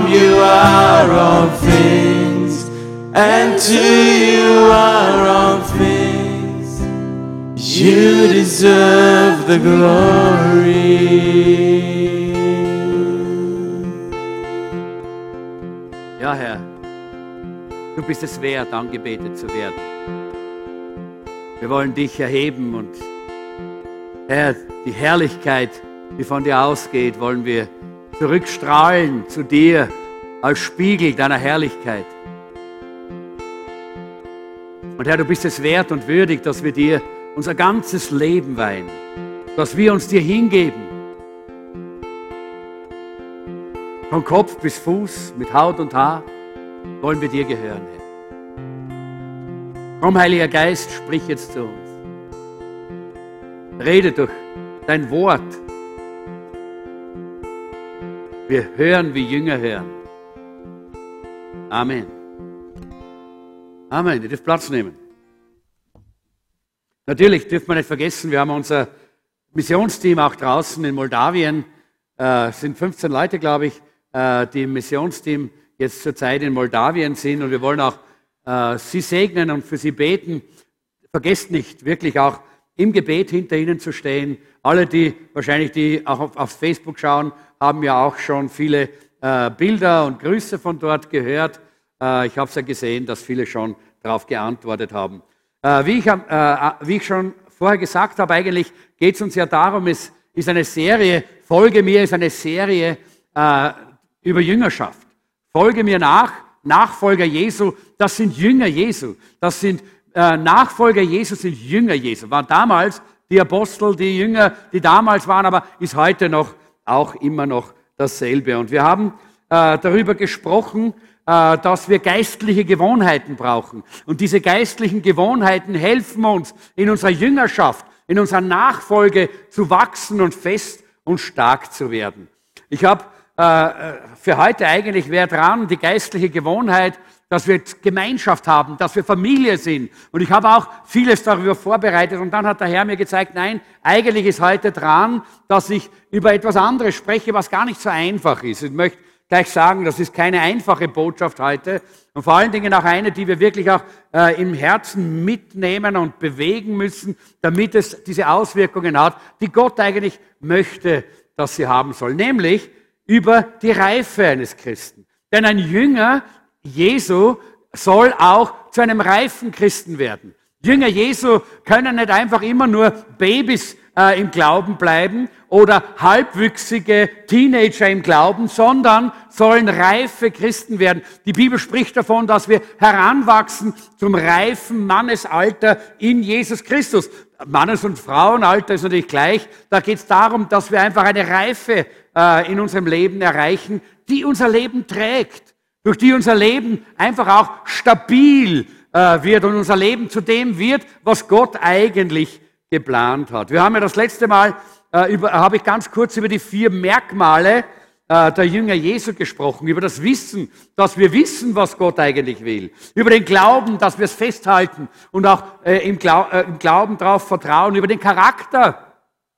From you are all things, and to you are all things. You deserve the glory. Ja, Herr, du bist es wert, angebetet zu werden. Wir wollen dich erheben und Herr, die Herrlichkeit, die von dir ausgeht, wollen wir zurückstrahlen zu dir als Spiegel deiner Herrlichkeit. Und Herr, du bist es wert und würdig, dass wir dir unser ganzes Leben weihen, dass wir uns dir hingeben. Von Kopf bis Fuß, mit Haut und Haar, wollen wir dir gehören, Herr. Komm, Heiliger Geist, sprich jetzt zu uns. Rede durch dein Wort. Wir hören, wie Jünger hören. Amen. Amen. Ihr dürft Platz nehmen. Natürlich dürfen wir nicht vergessen, wir haben unser Missionsteam auch draußen in Moldawien. Äh, sind 15 Leute, glaube ich, äh, die im Missionsteam jetzt zurzeit in Moldawien sind. Und wir wollen auch äh, sie segnen und für sie beten. Vergesst nicht, wirklich auch im Gebet hinter ihnen zu stehen. Alle, die wahrscheinlich die auch auf, auf Facebook schauen, haben ja auch schon viele äh, Bilder und Grüße von dort gehört. Äh, ich habe es ja gesehen, dass viele schon darauf geantwortet haben. Äh, wie, ich, äh, wie, ich, schon vorher gesagt habe, eigentlich geht es uns ja darum, es ist eine Serie, Folge mir ist eine Serie äh, über Jüngerschaft. Folge mir nach, Nachfolger Jesu, das sind Jünger Jesu. Das sind äh, Nachfolger Jesu sind Jünger Jesu. Waren damals die Apostel, die Jünger, die damals waren, aber ist heute noch auch immer noch dasselbe. Und wir haben äh, darüber gesprochen, äh, dass wir geistliche Gewohnheiten brauchen. Und diese geistlichen Gewohnheiten helfen uns in unserer Jüngerschaft, in unserer Nachfolge zu wachsen und fest und stark zu werden. Ich habe äh, für heute eigentlich wäre dran die geistliche Gewohnheit, dass wir Gemeinschaft haben, dass wir Familie sind. Und ich habe auch vieles darüber vorbereitet. Und dann hat der Herr mir gezeigt, nein, eigentlich ist heute dran, dass ich über etwas anderes spreche, was gar nicht so einfach ist. Ich möchte gleich sagen, das ist keine einfache Botschaft heute. Und vor allen Dingen auch eine, die wir wirklich auch äh, im Herzen mitnehmen und bewegen müssen, damit es diese Auswirkungen hat, die Gott eigentlich möchte, dass sie haben soll. Nämlich über die Reife eines Christen. Denn ein Jünger Jesu soll auch zu einem reifen Christen werden. Jünger Jesu können nicht einfach immer nur Babys äh, im Glauben bleiben oder halbwüchsige Teenager im Glauben, sondern sollen reife Christen werden. Die Bibel spricht davon, dass wir heranwachsen zum reifen Mannesalter in Jesus Christus. Mannes- und Frauenalter ist natürlich gleich. Da geht es darum, dass wir einfach eine Reife äh, in unserem Leben erreichen, die unser Leben trägt durch die unser Leben einfach auch stabil äh, wird und unser Leben zu dem wird, was Gott eigentlich geplant hat. Wir haben ja das letzte Mal, äh, über, habe ich ganz kurz über die vier Merkmale äh, der Jünger Jesu gesprochen, über das Wissen, dass wir wissen, was Gott eigentlich will, über den Glauben, dass wir es festhalten und auch äh, im, Glau äh, im Glauben darauf vertrauen, über den Charakter.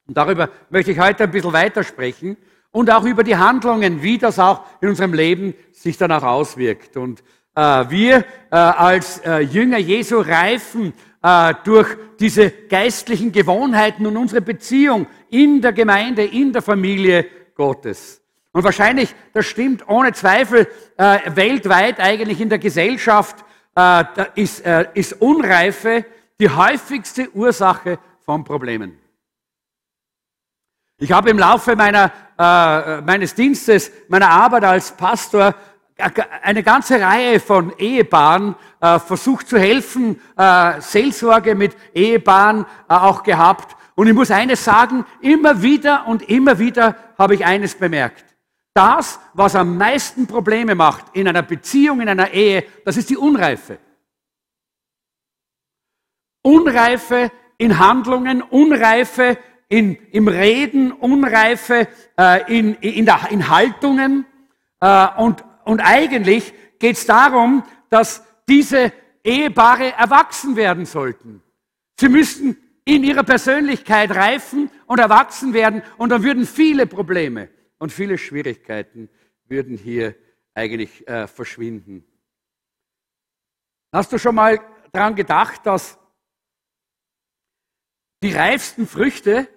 Und darüber möchte ich heute ein bisschen weitersprechen und auch über die Handlungen, wie das auch in unserem Leben sich dann auch auswirkt. Und äh, wir äh, als äh, Jünger Jesu reifen äh, durch diese geistlichen Gewohnheiten und unsere Beziehung in der Gemeinde, in der Familie Gottes. Und wahrscheinlich, das stimmt ohne Zweifel, äh, weltweit eigentlich in der Gesellschaft äh, ist, ist Unreife die häufigste Ursache von Problemen. Ich habe im Laufe meiner, äh, meines Dienstes, meiner Arbeit als Pastor eine ganze Reihe von Ehepaaren äh, versucht zu helfen, äh, Seelsorge mit Ehepaaren äh, auch gehabt. Und ich muss eines sagen, immer wieder und immer wieder habe ich eines bemerkt. Das, was am meisten Probleme macht in einer Beziehung, in einer Ehe, das ist die Unreife. Unreife in Handlungen, Unreife in, im Reden, Unreife äh, in, in, der, in Haltungen. Äh, und, und eigentlich geht es darum, dass diese Ehepaare erwachsen werden sollten. Sie müssten in ihrer Persönlichkeit reifen und erwachsen werden und dann würden viele Probleme und viele Schwierigkeiten würden hier eigentlich äh, verschwinden. Hast du schon mal daran gedacht, dass die reifsten Früchte,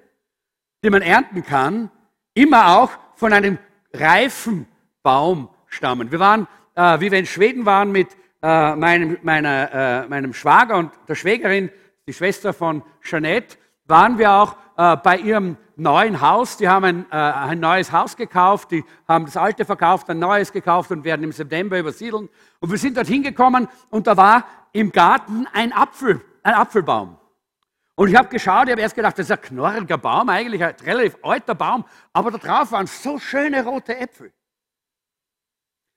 die man ernten kann, immer auch von einem reifen Baum stammen? Wir waren, äh, wie wir in Schweden waren, mit äh, meinem, meiner, äh, meinem Schwager und der Schwägerin, die Schwester von Jeanette, waren wir auch äh, bei ihrem neuen Haus. Die haben ein, äh, ein neues Haus gekauft, die haben das alte verkauft, ein neues gekauft und werden im September übersiedeln. Und wir sind dort hingekommen und da war im Garten ein Apfel, ein Apfelbaum. Und ich habe geschaut, ich habe erst gedacht, das ist ein knorriger Baum, eigentlich ein relativ alter Baum, aber da drauf waren so schöne rote Äpfel.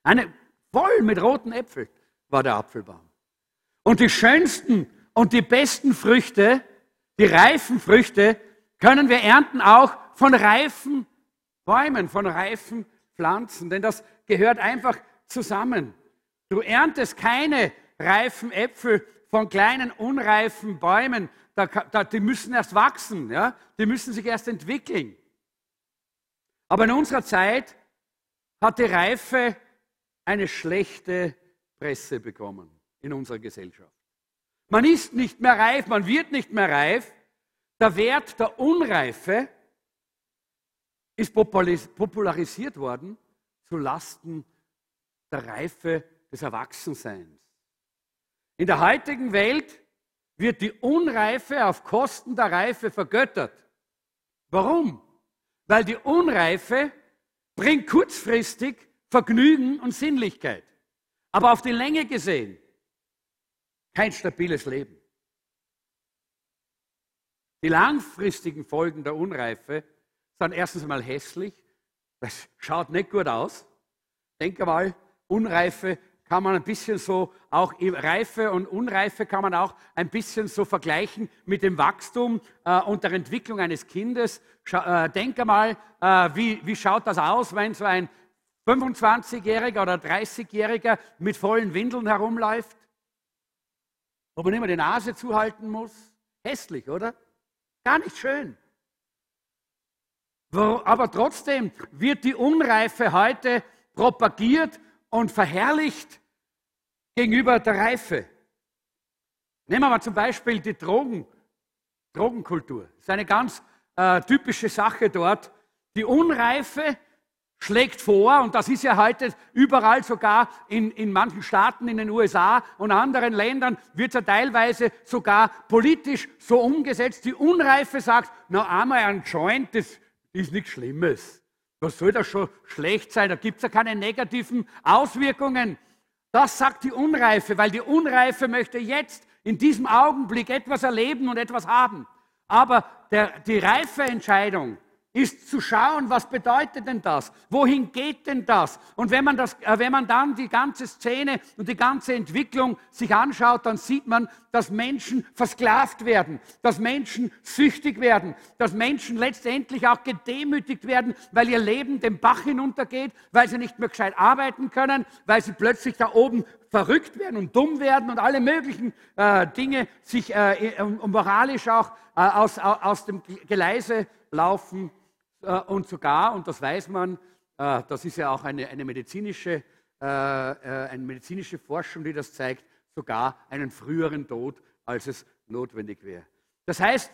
Eine voll mit roten Äpfeln war der Apfelbaum. Und die schönsten und die besten Früchte, die reifen Früchte, können wir ernten auch von reifen Bäumen, von reifen Pflanzen, denn das gehört einfach zusammen. Du erntest keine reifen Äpfel von kleinen unreifen Bäumen, da, da, die müssen erst wachsen, ja? die müssen sich erst entwickeln. Aber in unserer Zeit hat die Reife eine schlechte Presse bekommen in unserer Gesellschaft. Man ist nicht mehr reif, man wird nicht mehr reif. Der Wert der Unreife ist popularisiert worden zu Lasten der Reife des Erwachsenseins. In der heutigen Welt wird die Unreife auf Kosten der Reife vergöttert. Warum? Weil die Unreife bringt kurzfristig Vergnügen und Sinnlichkeit. Aber auf die Länge gesehen kein stabiles Leben. Die langfristigen Folgen der Unreife sind erstens einmal hässlich. Das schaut nicht gut aus. Denke mal, Unreife kann man ein bisschen so, auch Reife und Unreife kann man auch ein bisschen so vergleichen mit dem Wachstum äh, und der Entwicklung eines Kindes. Scha äh, denke mal, äh, wie, wie schaut das aus, wenn so ein 25-Jähriger oder 30-Jähriger mit vollen Windeln herumläuft? Wo man immer die Nase zuhalten muss? Hässlich, oder? Gar nicht schön. Aber trotzdem wird die Unreife heute propagiert und verherrlicht gegenüber der Reife. Nehmen wir mal zum Beispiel die Drogen, Drogenkultur. Das ist eine ganz äh, typische Sache dort. Die Unreife schlägt vor, und das ist ja heute überall sogar in, in manchen Staaten in den USA und anderen Ländern, wird ja teilweise sogar politisch so umgesetzt. Die Unreife sagt, na einmal ein Joint, das ist nichts Schlimmes. Was soll das schon schlecht sein? Da gibt es ja keine negativen Auswirkungen. Das sagt die Unreife, weil die Unreife möchte jetzt in diesem Augenblick etwas erleben und etwas haben. Aber der, die reife Entscheidung, ist zu schauen, was bedeutet denn das? Wohin geht denn das? Und wenn man, das, äh, wenn man dann die ganze Szene und die ganze Entwicklung sich anschaut, dann sieht man, dass Menschen versklavt werden, dass Menschen süchtig werden, dass Menschen letztendlich auch gedemütigt werden, weil ihr Leben den Bach hinuntergeht, weil sie nicht mehr gescheit arbeiten können, weil sie plötzlich da oben verrückt werden und dumm werden und alle möglichen äh, Dinge sich äh, moralisch auch äh, aus, aus dem Geleise laufen und sogar, und das weiß man, äh, das ist ja auch eine, eine, medizinische, äh, eine medizinische Forschung, die das zeigt, sogar einen früheren Tod, als es notwendig wäre. Das heißt,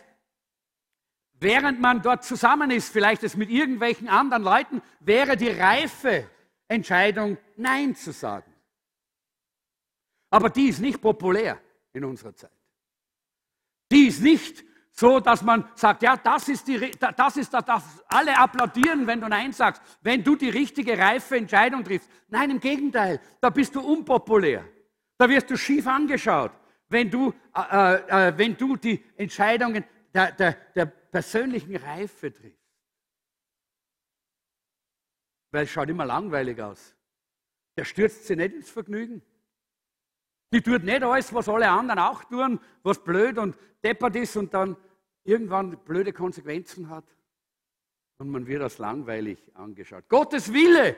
während man dort zusammen ist, vielleicht es mit irgendwelchen anderen Leuten, wäre die reife Entscheidung, Nein zu sagen. Aber die ist nicht populär in unserer Zeit. Die ist nicht so, dass man sagt, ja, das ist, die, das ist das, das, alle applaudieren, wenn du Nein sagst, wenn du die richtige, reife Entscheidung triffst. Nein, im Gegenteil, da bist du unpopulär. Da wirst du schief angeschaut, wenn du, äh, äh, äh, wenn du die Entscheidungen der, der, der persönlichen Reife triffst. Weil es schaut immer langweilig aus. Der stürzt sich nicht ins Vergnügen. Die tut nicht alles, was alle anderen auch tun, was blöd und deppert ist und dann irgendwann blöde Konsequenzen hat. Und man wird als langweilig angeschaut. Gottes Wille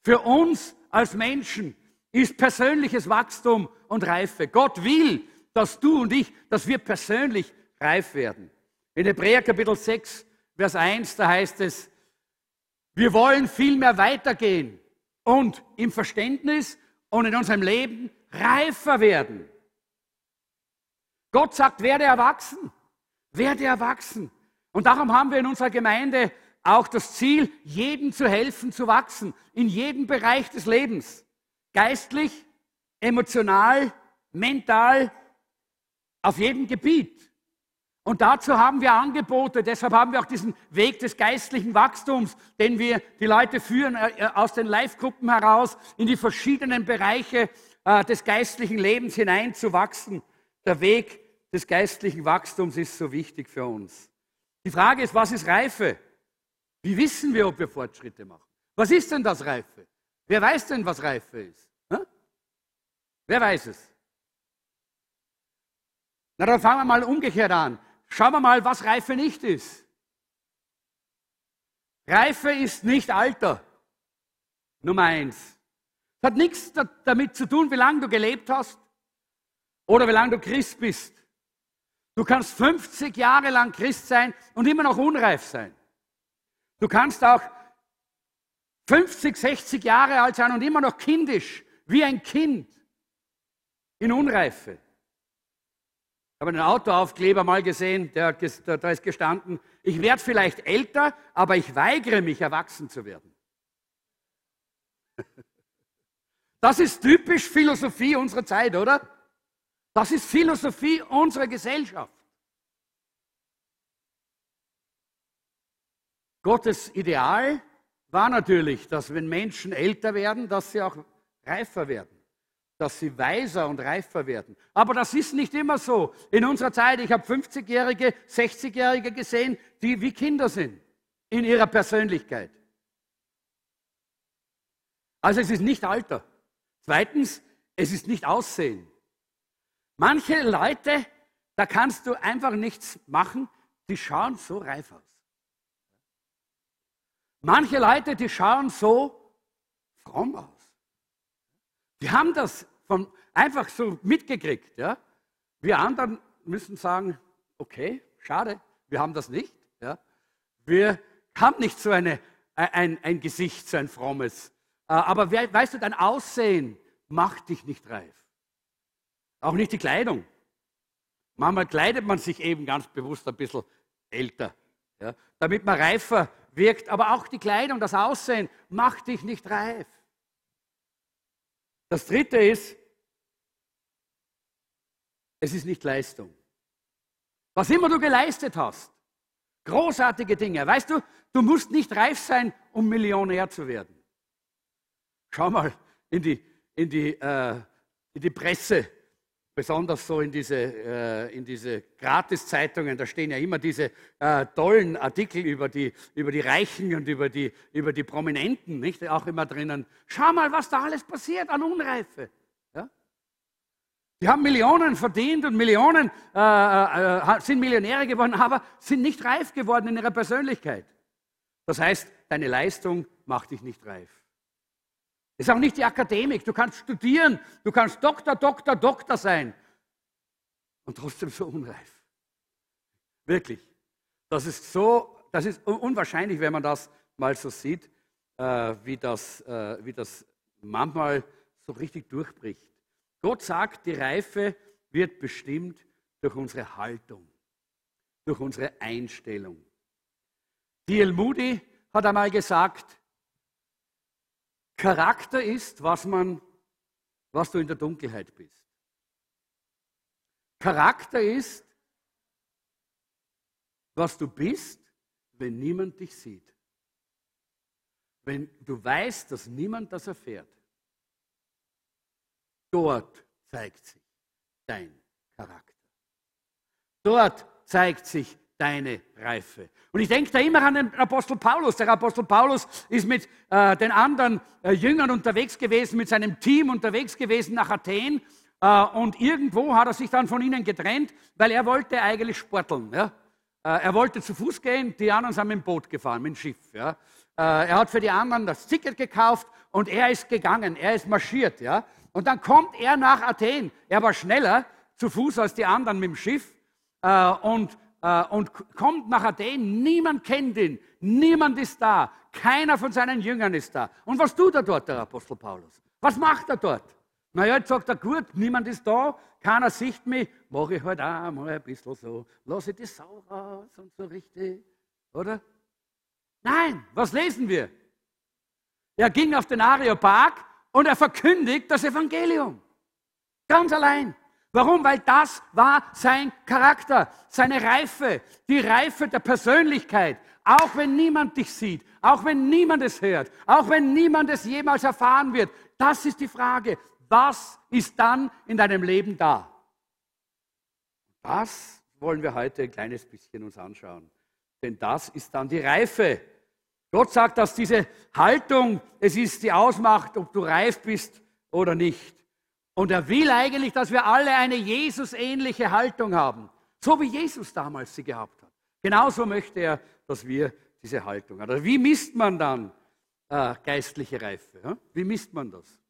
für uns als Menschen ist persönliches Wachstum und Reife. Gott will, dass du und ich, dass wir persönlich reif werden. In Hebräer Kapitel 6, Vers 1, da heißt es, wir wollen vielmehr weitergehen und im Verständnis und in unserem Leben reifer werden. Gott sagt, werde erwachsen, werde erwachsen. Und darum haben wir in unserer Gemeinde auch das Ziel, jedem zu helfen, zu wachsen, in jedem Bereich des Lebens. Geistlich, emotional, mental, auf jedem Gebiet. Und dazu haben wir Angebote, deshalb haben wir auch diesen Weg des geistlichen Wachstums, den wir die Leute führen äh, äh, aus den Live-Gruppen heraus in die verschiedenen Bereiche des geistlichen Lebens hineinzuwachsen. Der Weg des geistlichen Wachstums ist so wichtig für uns. Die Frage ist, was ist Reife? Wie wissen wir, ob wir Fortschritte machen? Was ist denn das Reife? Wer weiß denn, was Reife ist? Wer weiß es? Na, dann fangen wir mal umgekehrt an. Schauen wir mal, was Reife nicht ist. Reife ist nicht Alter. Nummer eins. Hat nichts damit zu tun, wie lange du gelebt hast oder wie lange du Christ bist. Du kannst 50 Jahre lang Christ sein und immer noch unreif sein. Du kannst auch 50, 60 Jahre alt sein und immer noch kindisch, wie ein Kind in Unreife habe einen Autoaufkleber mal gesehen, der, da ist gestanden, ich werde vielleicht älter, aber ich weigere mich, erwachsen zu werden. Das ist typisch Philosophie unserer Zeit, oder? Das ist Philosophie unserer Gesellschaft. Gottes Ideal war natürlich, dass wenn Menschen älter werden, dass sie auch reifer werden dass sie weiser und reifer werden. Aber das ist nicht immer so. In unserer Zeit, ich habe 50-Jährige, 60-Jährige gesehen, die wie Kinder sind in ihrer Persönlichkeit. Also es ist nicht Alter. Zweitens, es ist nicht Aussehen. Manche Leute, da kannst du einfach nichts machen, die schauen so reif aus. Manche Leute, die schauen so fromm aus. Wir haben das von, einfach so mitgekriegt. Ja? Wir anderen müssen sagen, okay, schade, wir haben das nicht. Ja? Wir haben nicht so eine, ein, ein Gesicht, so ein frommes. Äh, aber weißt du, dein Aussehen macht dich nicht reif. Auch nicht die Kleidung. Manchmal kleidet man sich eben ganz bewusst ein bisschen älter, ja, damit man reifer wirkt. Aber auch die Kleidung, das Aussehen macht dich nicht reif. Das dritte ist, es ist nicht Leistung. Was immer du geleistet hast, großartige Dinge. Weißt du, du musst nicht reif sein, um Millionär zu werden. Schau mal in die, in die, äh, in die Presse, besonders so in diese, äh, in diese Gratiszeitungen, da stehen ja immer diese äh, tollen Artikel über die, über die Reichen und über die, über die Prominenten, nicht? Auch immer drinnen. Schau mal, was da alles passiert an Unreife. Die haben Millionen verdient und Millionen äh, äh, sind Millionäre geworden, aber sind nicht reif geworden in ihrer Persönlichkeit. Das heißt, deine Leistung macht dich nicht reif. Ist auch nicht die Akademik. Du kannst studieren, du kannst Doktor, Doktor, Doktor sein und trotzdem so unreif. Wirklich. Das ist so, das ist unwahrscheinlich, wenn man das mal so sieht, äh, wie, das, äh, wie das manchmal so richtig durchbricht. Gott sagt, die Reife wird bestimmt durch unsere Haltung, durch unsere Einstellung. D.L. Moody hat einmal gesagt, Charakter ist, was, man, was du in der Dunkelheit bist. Charakter ist, was du bist, wenn niemand dich sieht. Wenn du weißt, dass niemand das erfährt. Dort zeigt sich dein Charakter. Dort zeigt sich deine Reife. Und ich denke da immer an den Apostel Paulus. Der Apostel Paulus ist mit äh, den anderen äh, Jüngern unterwegs gewesen, mit seinem Team unterwegs gewesen nach Athen. Äh, und irgendwo hat er sich dann von ihnen getrennt, weil er wollte eigentlich sporteln. Ja? Äh, er wollte zu Fuß gehen, die anderen sind mit dem Boot gefahren, mit dem Schiff. Ja? Äh, er hat für die anderen das Ticket gekauft und er ist gegangen, er ist marschiert. Ja? Und dann kommt er nach Athen. Er war schneller zu Fuß als die anderen mit dem Schiff. Äh, und und kommt nach Athen. Niemand kennt ihn, niemand ist da, keiner von seinen Jüngern ist da. Und was tut er dort, der Apostel Paulus? Was macht er dort? Naja, jetzt sagt er, gut, niemand ist da, keiner sieht mich, mache ich halt auch mal ein bisschen so, lasse ich die Sau raus und so richtig, oder? Nein, was lesen wir? Er ging auf den Areopag und er verkündigt das Evangelium. Ganz allein. Warum? Weil das war sein Charakter, seine Reife, die Reife der Persönlichkeit. Auch wenn niemand dich sieht, auch wenn niemand es hört, auch wenn niemand es jemals erfahren wird. Das ist die Frage. Was ist dann in deinem Leben da? Das wollen wir heute ein kleines bisschen uns anschauen. Denn das ist dann die Reife. Gott sagt, dass diese Haltung, es ist die ausmacht, ob du reif bist oder nicht. Und er will eigentlich, dass wir alle eine Jesus-ähnliche Haltung haben. So wie Jesus damals sie gehabt hat. Genauso möchte er, dass wir diese Haltung haben. Also wie misst man dann äh, geistliche Reife? Ja? Wie misst man das?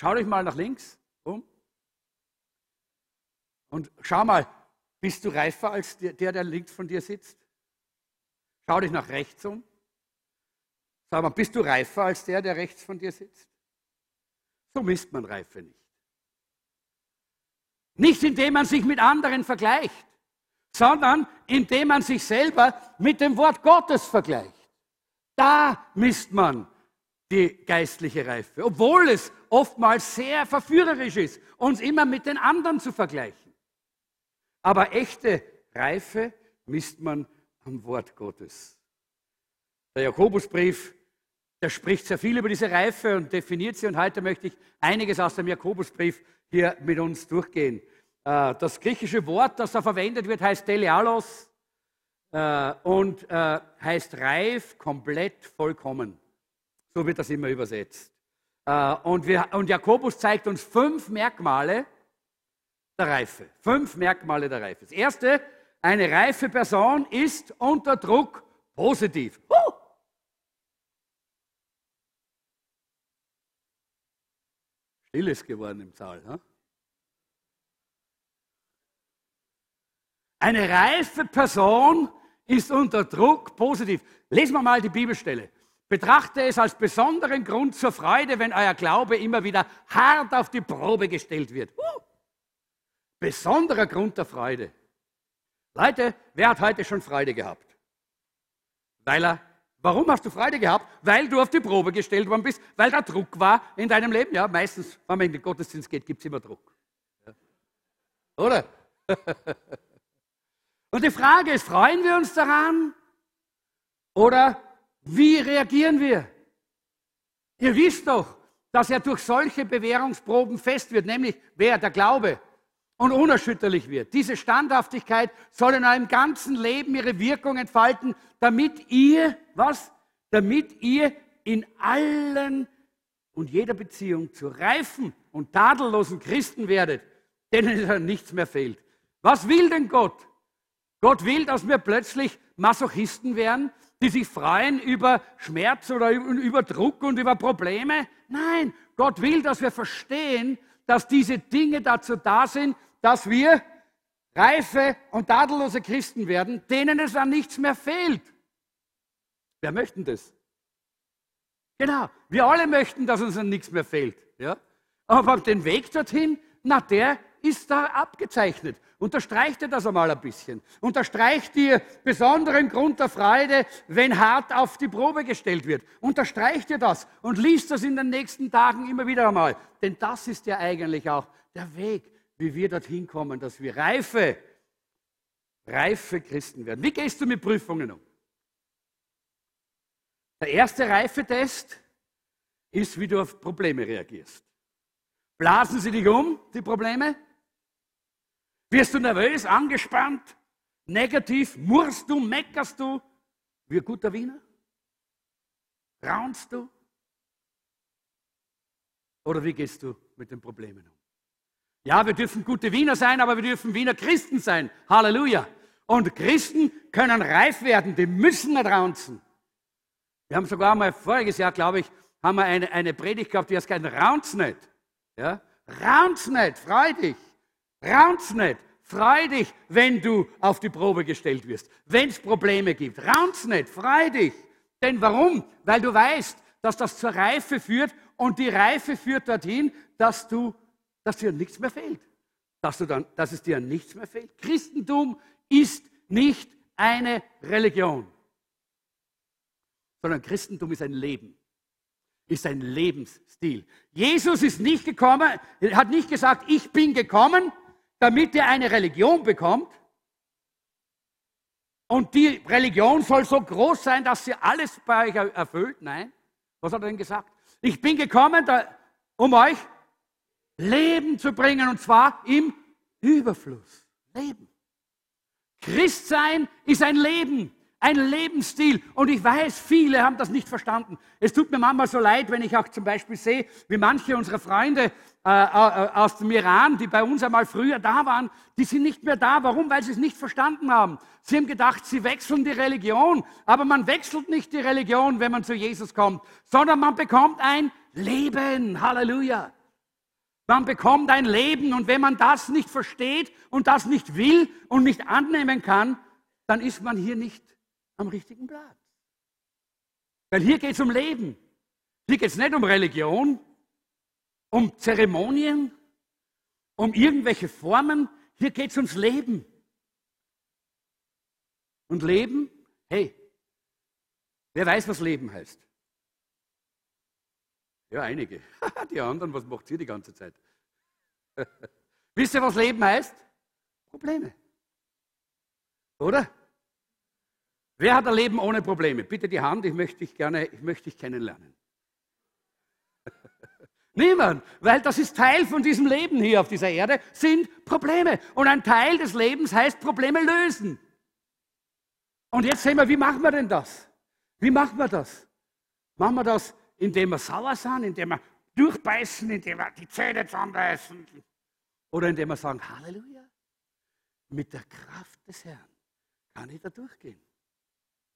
Schau dich mal nach links um. Und schau mal, bist du reifer als der, der links von dir sitzt? Schau dich nach rechts um. Sag mal, bist du reifer als der, der rechts von dir sitzt? So misst man Reife nicht. Nicht indem man sich mit anderen vergleicht, sondern indem man sich selber mit dem Wort Gottes vergleicht. Da misst man die geistliche Reife, obwohl es oftmals sehr verführerisch ist, uns immer mit den anderen zu vergleichen. Aber echte Reife misst man am Wort Gottes. Der Jakobusbrief, der spricht sehr viel über diese Reife und definiert sie und heute möchte ich einiges aus dem Jakobusbrief hier mit uns durchgehen. Äh, das griechische Wort, das da verwendet wird, heißt telealos äh, und äh, heißt reif, komplett, vollkommen. So wird das immer übersetzt. Und, wir, und Jakobus zeigt uns fünf Merkmale der Reife. Fünf Merkmale der Reife. Das erste, eine reife Person ist unter Druck positiv. Huh! Still ist geworden im Saal. Huh? Eine reife Person ist unter Druck positiv. Lesen wir mal die Bibelstelle. Betrachte es als besonderen Grund zur Freude, wenn euer Glaube immer wieder hart auf die Probe gestellt wird. Uh, besonderer Grund der Freude. Leute, wer hat heute schon Freude gehabt? Weil er, warum hast du Freude gehabt? Weil du auf die Probe gestellt worden bist, weil da Druck war in deinem Leben. Ja, meistens, wenn man in den Gottesdienst geht, gibt es immer Druck. Oder? Und die Frage ist, freuen wir uns daran oder wie reagieren wir? Ihr wisst doch, dass er durch solche Bewährungsproben fest wird, nämlich wer? Der Glaube und unerschütterlich wird. Diese Standhaftigkeit soll in eurem ganzen Leben ihre Wirkung entfalten, damit ihr, was? Damit ihr in allen und jeder Beziehung zu reifen und tadellosen Christen werdet, denen nichts mehr fehlt. Was will denn Gott? Gott will, dass wir plötzlich Masochisten werden, die sich freuen über Schmerz oder über Druck und über Probleme. Nein, Gott will, dass wir verstehen, dass diese Dinge dazu da sind, dass wir reife und tadellose Christen werden, denen es an nichts mehr fehlt. Wer möchten das? Genau, wir alle möchten, dass uns an nichts mehr fehlt. Ja? Aber den Weg dorthin, na, der ist da abgezeichnet. Unterstreicht dir das einmal ein bisschen. Unterstreicht dir besonderen Grund der Freude, wenn hart auf die Probe gestellt wird. Unterstreicht dir das und liest das in den nächsten Tagen immer wieder einmal. Denn das ist ja eigentlich auch der Weg, wie wir dorthin kommen, dass wir reife, reife Christen werden. Wie gehst du mit Prüfungen um? Der erste Reifetest ist, wie du auf Probleme reagierst. Blasen sie dich um, die Probleme? Wirst du nervös, angespannt, negativ? Murrst du, meckerst du wie ein guter Wiener? Raunst du? Oder wie gehst du mit den Problemen um? Ja, wir dürfen gute Wiener sein, aber wir dürfen Wiener Christen sein. Halleluja. Und Christen können reif werden, die müssen nicht raunzen. Wir haben sogar mal voriges Jahr, glaube ich, haben wir eine, eine Predigt gehabt, die heißt kein Raunz nicht. Ja? Raunz nicht, freu dich. Raunz nicht, Freu dich, wenn du auf die Probe gestellt wirst, wenn es Probleme gibt. Raun's nicht, freu dich. Denn warum? Weil du weißt, dass das zur Reife führt und die Reife führt dorthin, dass, du, dass dir nichts mehr fehlt. Dass, du dann, dass es dir nichts mehr fehlt. Christentum ist nicht eine Religion, sondern Christentum ist ein Leben, ist ein Lebensstil. Jesus ist nicht gekommen, hat nicht gesagt, ich bin gekommen, damit ihr eine Religion bekommt. Und die Religion soll so groß sein, dass sie alles bei euch erfüllt. Nein. Was hat er denn gesagt? Ich bin gekommen, um euch Leben zu bringen und zwar im Überfluss. Leben. Christsein ist ein Leben, ein Lebensstil. Und ich weiß, viele haben das nicht verstanden. Es tut mir manchmal so leid, wenn ich auch zum Beispiel sehe, wie manche unserer Freunde äh, äh, aus dem Iran, die bei uns einmal früher da waren, die sind nicht mehr da. Warum? Weil sie es nicht verstanden haben. Sie haben gedacht, sie wechseln die Religion. Aber man wechselt nicht die Religion, wenn man zu Jesus kommt, sondern man bekommt ein Leben. Halleluja. Man bekommt ein Leben und wenn man das nicht versteht und das nicht will und nicht annehmen kann, dann ist man hier nicht am richtigen Platz. Weil hier geht es um Leben. Hier geht es nicht um Religion, um Zeremonien, um irgendwelche Formen. Hier geht es ums Leben. Und Leben, hey, wer weiß, was Leben heißt? Ja, einige. Die anderen, was macht ihr die ganze Zeit? Wisst ihr, was Leben heißt? Probleme. Oder? Wer hat ein Leben ohne Probleme? Bitte die Hand, ich möchte dich gerne, ich möchte dich kennenlernen. Niemand, weil das ist Teil von diesem Leben hier auf dieser Erde, sind Probleme. Und ein Teil des Lebens heißt Probleme lösen. Und jetzt sehen wir, wie machen wir denn das? Wie machen wir das? Machen wir das indem wir sauer sind, indem wir durchbeißen, indem wir die Zähne zusammenbeißen. Oder indem wir sagen, Halleluja, mit der Kraft des Herrn kann ich da durchgehen.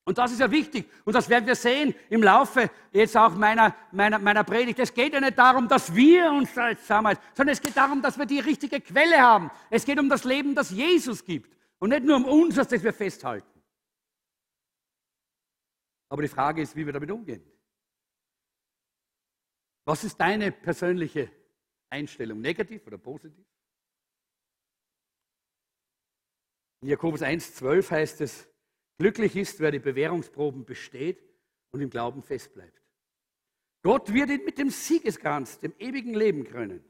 Und das ist ja wichtig. Und das werden wir sehen im Laufe jetzt auch meiner, meiner, meiner Predigt. Es geht ja nicht darum, dass wir uns da jetzt zusammenhalten, sondern es geht darum, dass wir die richtige Quelle haben. Es geht um das Leben, das Jesus gibt. Und nicht nur um uns, das wir festhalten. Aber die Frage ist, wie wir damit umgehen. Was ist deine persönliche Einstellung? Negativ oder positiv? In Jakobus 1,12 heißt es, glücklich ist, wer die Bewährungsproben besteht und im Glauben festbleibt. Gott wird ihn mit dem Siegeskranz, dem ewigen Leben krönen.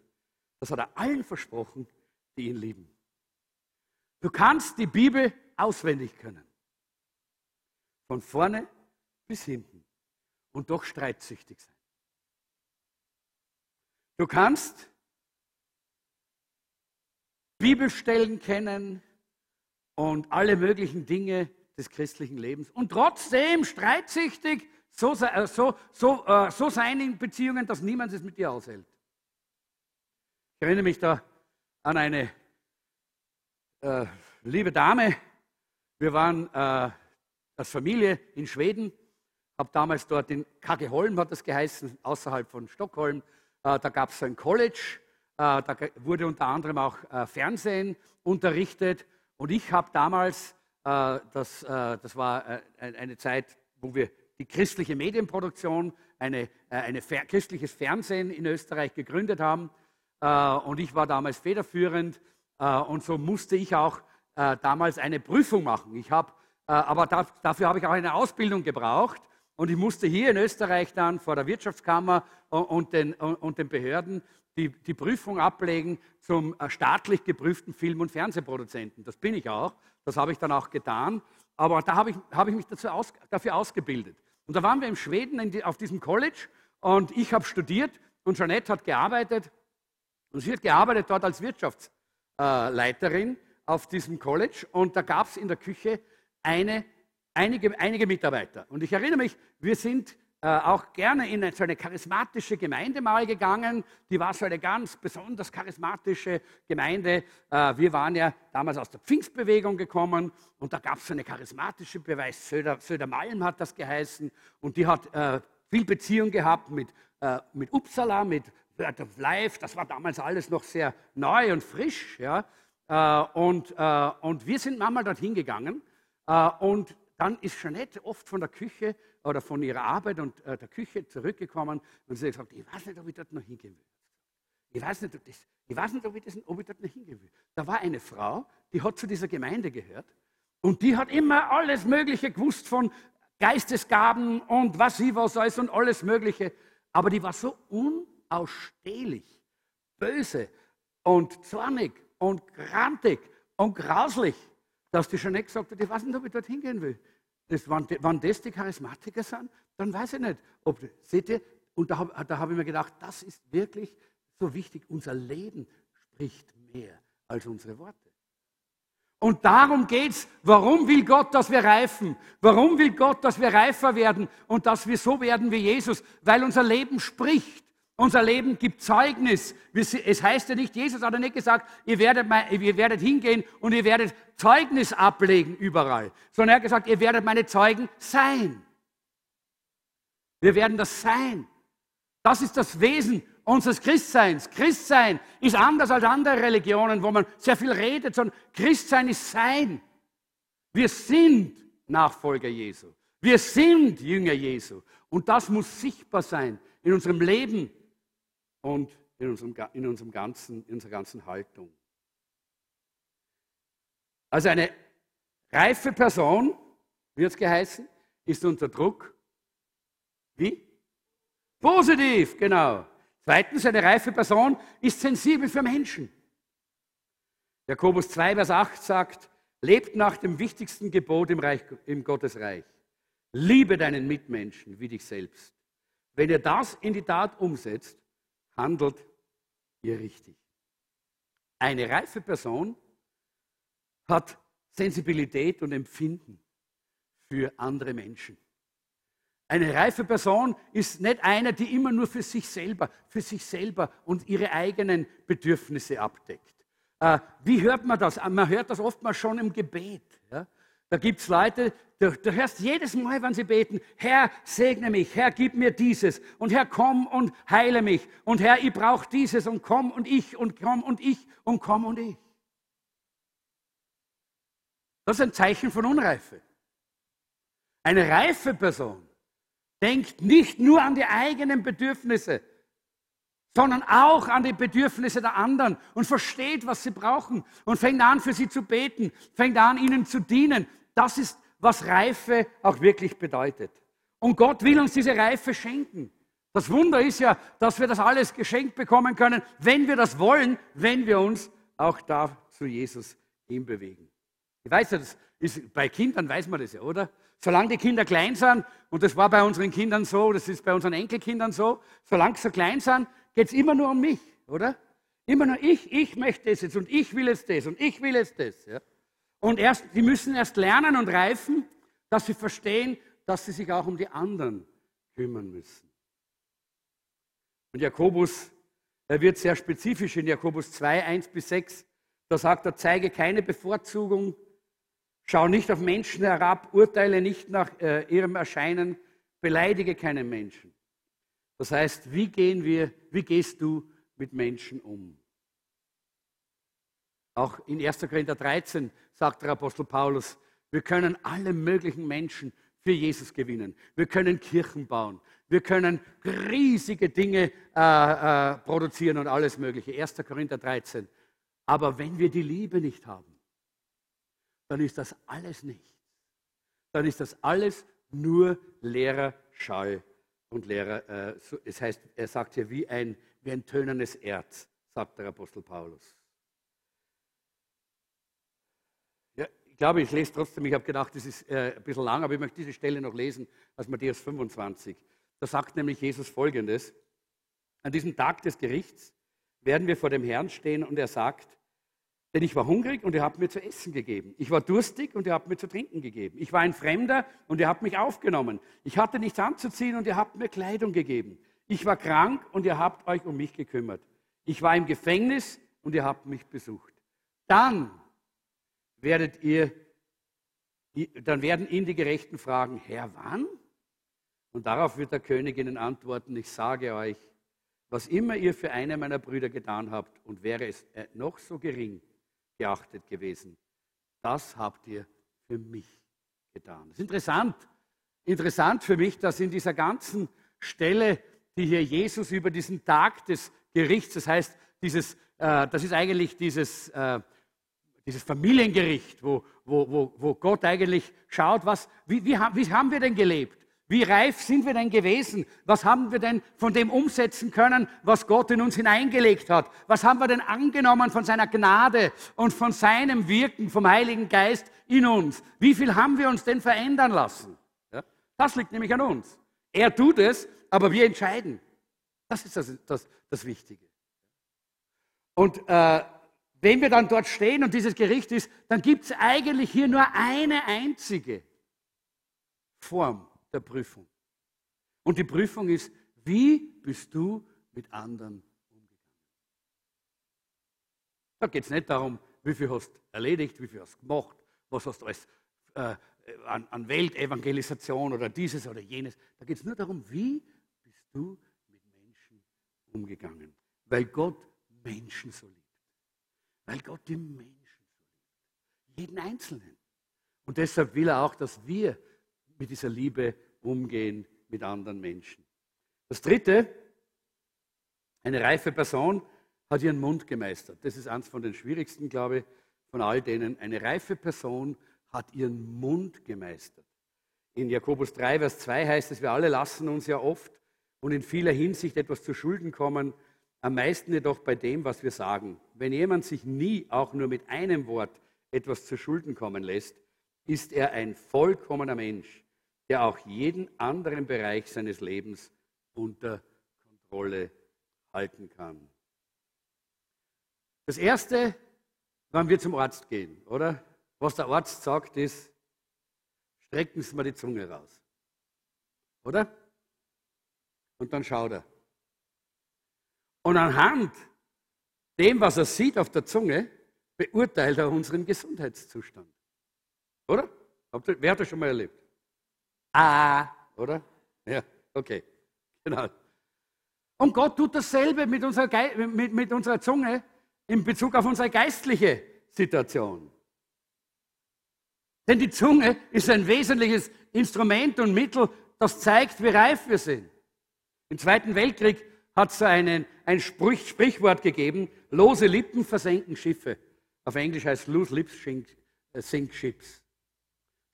Das hat er allen versprochen, die ihn lieben. Du kannst die Bibel auswendig können. Von vorne bis hinten. Und doch streitsüchtig sein. Du kannst Bibelstellen kennen und alle möglichen Dinge des christlichen Lebens und trotzdem streitsüchtig so, äh, so, so, äh, so sein in Beziehungen, dass niemand es mit dir aushält. Ich erinnere mich da an eine äh, liebe Dame. Wir waren äh, als Familie in Schweden, habe damals dort in Kageholm, hat das geheißen, außerhalb von Stockholm, da gab es ein College, äh, da wurde unter anderem auch äh, Fernsehen unterrichtet. Und ich habe damals, das, das war eine Zeit, wo wir die christliche Medienproduktion, eine, eine christliches Fernsehen in Österreich gegründet haben. Und ich war damals federführend. Und so musste ich auch damals eine Prüfung machen. Ich habe, aber dafür habe ich auch eine Ausbildung gebraucht. Und ich musste hier in Österreich dann vor der Wirtschaftskammer und den, und den Behörden die, die, Prüfung ablegen zum äh, staatlich geprüften Film- und Fernsehproduzenten. Das bin ich auch. Das habe ich dann auch getan. Aber da habe ich, habe ich mich aus, dafür ausgebildet. Und da waren wir in Schweden die, auf diesem College und ich habe studiert und Jeanette hat gearbeitet. Und sie hat gearbeitet dort als Wirtschaftsleiterin auf diesem College. Und da gab es in der Küche eine einige, einige Mitarbeiter. Und ich erinnere mich, wir sind äh, auch gerne in so eine charismatische Gemeinde mal gegangen. Die war so eine ganz besonders charismatische Gemeinde. Äh, wir waren ja damals aus der Pfingstbewegung gekommen und da gab es so eine charismatische Beweis. Söder, Södermalm hat das geheißen und die hat äh, viel Beziehung gehabt mit, äh, mit Uppsala, mit Word of Life. Das war damals alles noch sehr neu und frisch. Ja? Äh, und, äh, und wir sind manchmal dorthin gegangen und dann ist Jeanette oft von der Küche oder von ihrer Arbeit und äh, der Küche zurückgekommen und sie hat gesagt, ich weiß nicht, ob ich dort noch hingehen will. Ich weiß nicht, ob, das, ich, weiß nicht ob, ich das, ob ich dort noch hingehen will. Da war eine Frau, die hat zu dieser Gemeinde gehört und die hat immer alles Mögliche gewusst von Geistesgaben und was sie was alles und alles Mögliche. Aber die war so unausstehlich, böse und zornig und grantig und grauslich, dass die schon gesagt hat, ich weiß nicht, ob ich dort hingehen will. Das, wenn, wenn das die Charismatiker sind, dann weiß ich nicht. Ob, seht ihr, und da, da habe ich mir gedacht, das ist wirklich so wichtig. Unser Leben spricht mehr als unsere Worte. Und darum geht es. Warum will Gott, dass wir reifen? Warum will Gott, dass wir reifer werden und dass wir so werden wie Jesus? Weil unser Leben spricht. Unser Leben gibt Zeugnis. Es heißt ja nicht, Jesus hat ja nicht gesagt, ihr werdet, ihr werdet hingehen und ihr werdet Zeugnis ablegen überall, sondern er hat gesagt, ihr werdet meine Zeugen sein. Wir werden das sein. Das ist das Wesen unseres Christseins. Christsein ist anders als andere Religionen, wo man sehr viel redet, sondern Christsein ist Sein. Wir sind Nachfolger Jesu. Wir sind Jünger Jesu. Und das muss sichtbar sein in unserem Leben und in, unserem, in, unserem ganzen, in unserer ganzen Haltung. Also eine reife Person, wird es geheißen, ist unter Druck. Wie? Positiv, genau. Zweitens, eine reife Person ist sensibel für Menschen. Jakobus 2, Vers 8 sagt, lebt nach dem wichtigsten Gebot im, Reich, im Gottesreich. Liebe deinen Mitmenschen wie dich selbst. Wenn ihr das in die Tat umsetzt, handelt ihr richtig. Eine reife Person hat Sensibilität und Empfinden für andere Menschen. Eine reife Person ist nicht eine, die immer nur für sich selber, für sich selber und ihre eigenen Bedürfnisse abdeckt. Äh, wie hört man das? Man hört das oftmals schon im Gebet. Da gibt es Leute, du, du, hörst jedes Mal, wenn sie beten, Herr, segne mich, Herr, gib mir dieses und Herr, komm und heile mich und Herr, ich brauche dieses und komm und ich und komm und ich und komm und ich. Das ist ein Zeichen von Unreife. Eine reife Person denkt nicht nur an die eigenen Bedürfnisse, sondern auch an die Bedürfnisse der anderen und versteht, was sie brauchen und fängt an, für sie zu beten, fängt an, ihnen zu dienen. Das ist, was Reife auch wirklich bedeutet. Und Gott will uns diese Reife schenken. Das Wunder ist ja, dass wir das alles geschenkt bekommen können, wenn wir das wollen, wenn wir uns auch da zu Jesus hinbewegen. Ich weiß ja, das ist, bei Kindern weiß man das ja, oder? Solange die Kinder klein sind, und das war bei unseren Kindern so, das ist bei unseren Enkelkindern so, solange sie so klein sind, geht es immer nur um mich, oder? Immer nur ich, ich möchte es jetzt und ich will es das und ich will es das. Ja? Und erst, die müssen erst lernen und reifen, dass sie verstehen, dass sie sich auch um die anderen kümmern müssen. Und Jakobus, er wird sehr spezifisch in Jakobus 2, 1 bis 6. Da sagt er, zeige keine Bevorzugung Schau nicht auf Menschen herab, urteile nicht nach äh, ihrem Erscheinen, beleidige keinen Menschen. Das heißt, wie gehen wir, wie gehst du mit Menschen um? Auch in 1. Korinther 13 sagt der Apostel Paulus, wir können alle möglichen Menschen für Jesus gewinnen. Wir können Kirchen bauen. Wir können riesige Dinge äh, äh, produzieren und alles Mögliche. 1. Korinther 13. Aber wenn wir die Liebe nicht haben, dann ist das alles nichts. Dann ist das alles nur leerer Schall und leerer, äh, so, es heißt, er sagt hier wie ein, wie ein tönendes Erz, sagt der Apostel Paulus. Ja, ich glaube, ich lese trotzdem, ich habe gedacht, das ist äh, ein bisschen lang, aber ich möchte diese Stelle noch lesen aus Matthäus 25. Da sagt nämlich Jesus folgendes: An diesem Tag des Gerichts werden wir vor dem Herrn stehen und er sagt, denn ich war hungrig und ihr habt mir zu essen gegeben. Ich war durstig und ihr habt mir zu trinken gegeben. Ich war ein Fremder und ihr habt mich aufgenommen. Ich hatte nichts anzuziehen und ihr habt mir Kleidung gegeben. Ich war krank und ihr habt euch um mich gekümmert. Ich war im Gefängnis und ihr habt mich besucht. Dann werdet ihr, dann werden ihn die Gerechten fragen, Herr, wann? Und darauf wird der König ihnen antworten, ich sage euch, was immer ihr für einen meiner Brüder getan habt, und wäre es noch so gering, geachtet gewesen. Das habt ihr für mich getan. Das ist interessant, interessant für mich, dass in dieser ganzen Stelle, die hier Jesus über diesen Tag des Gerichts, das heißt, dieses, äh, das ist eigentlich dieses, äh, dieses Familiengericht, wo, wo, wo, wo Gott eigentlich schaut, was, wie, wie, wie haben wir denn gelebt? Wie reif sind wir denn gewesen? Was haben wir denn von dem umsetzen können, was Gott in uns hineingelegt hat? Was haben wir denn angenommen von seiner Gnade und von seinem Wirken vom Heiligen Geist in uns? Wie viel haben wir uns denn verändern lassen? Ja? Das liegt nämlich an uns. Er tut es, aber wir entscheiden. Das ist das, das, das Wichtige. Und äh, wenn wir dann dort stehen und dieses Gericht ist, dann gibt es eigentlich hier nur eine einzige Form der Prüfung. Und die Prüfung ist, wie bist du mit anderen umgegangen? Da geht es nicht darum, wie viel hast du erledigt, wie viel hast du gemacht, was hast du alles äh, an, an Weltevangelisation oder dieses oder jenes. Da geht es nur darum, wie bist du mit Menschen umgegangen. Weil Gott Menschen so liebt. Weil Gott die Menschen so liebt. Jeden Einzelnen. Und deshalb will er auch, dass wir mit dieser Liebe umgehen mit anderen Menschen. Das Dritte, eine reife Person hat ihren Mund gemeistert. Das ist eines von den schwierigsten, glaube ich, von all denen. Eine reife Person hat ihren Mund gemeistert. In Jakobus 3, Vers 2 heißt es, wir alle lassen uns ja oft und in vieler Hinsicht etwas zu Schulden kommen, am meisten jedoch bei dem, was wir sagen. Wenn jemand sich nie auch nur mit einem Wort etwas zu Schulden kommen lässt, ist er ein vollkommener Mensch, der auch jeden anderen Bereich seines Lebens unter Kontrolle halten kann. Das Erste, wenn wir zum Arzt gehen, oder? Was der Arzt sagt, ist, strecken Sie mal die Zunge raus. Oder? Und dann schaut er. Und anhand dem, was er sieht auf der Zunge, beurteilt er unseren Gesundheitszustand. Oder? Wer hat das schon mal erlebt? Ah, oder? Ja, okay, genau. Und Gott tut dasselbe mit unserer, mit, mit unserer Zunge in Bezug auf unsere geistliche Situation. Denn die Zunge ist ein wesentliches Instrument und Mittel, das zeigt, wie reif wir sind. Im Zweiten Weltkrieg hat es einen, ein Sprichwort gegeben, lose Lippen versenken Schiffe. Auf Englisch heißt loose lips sink ships.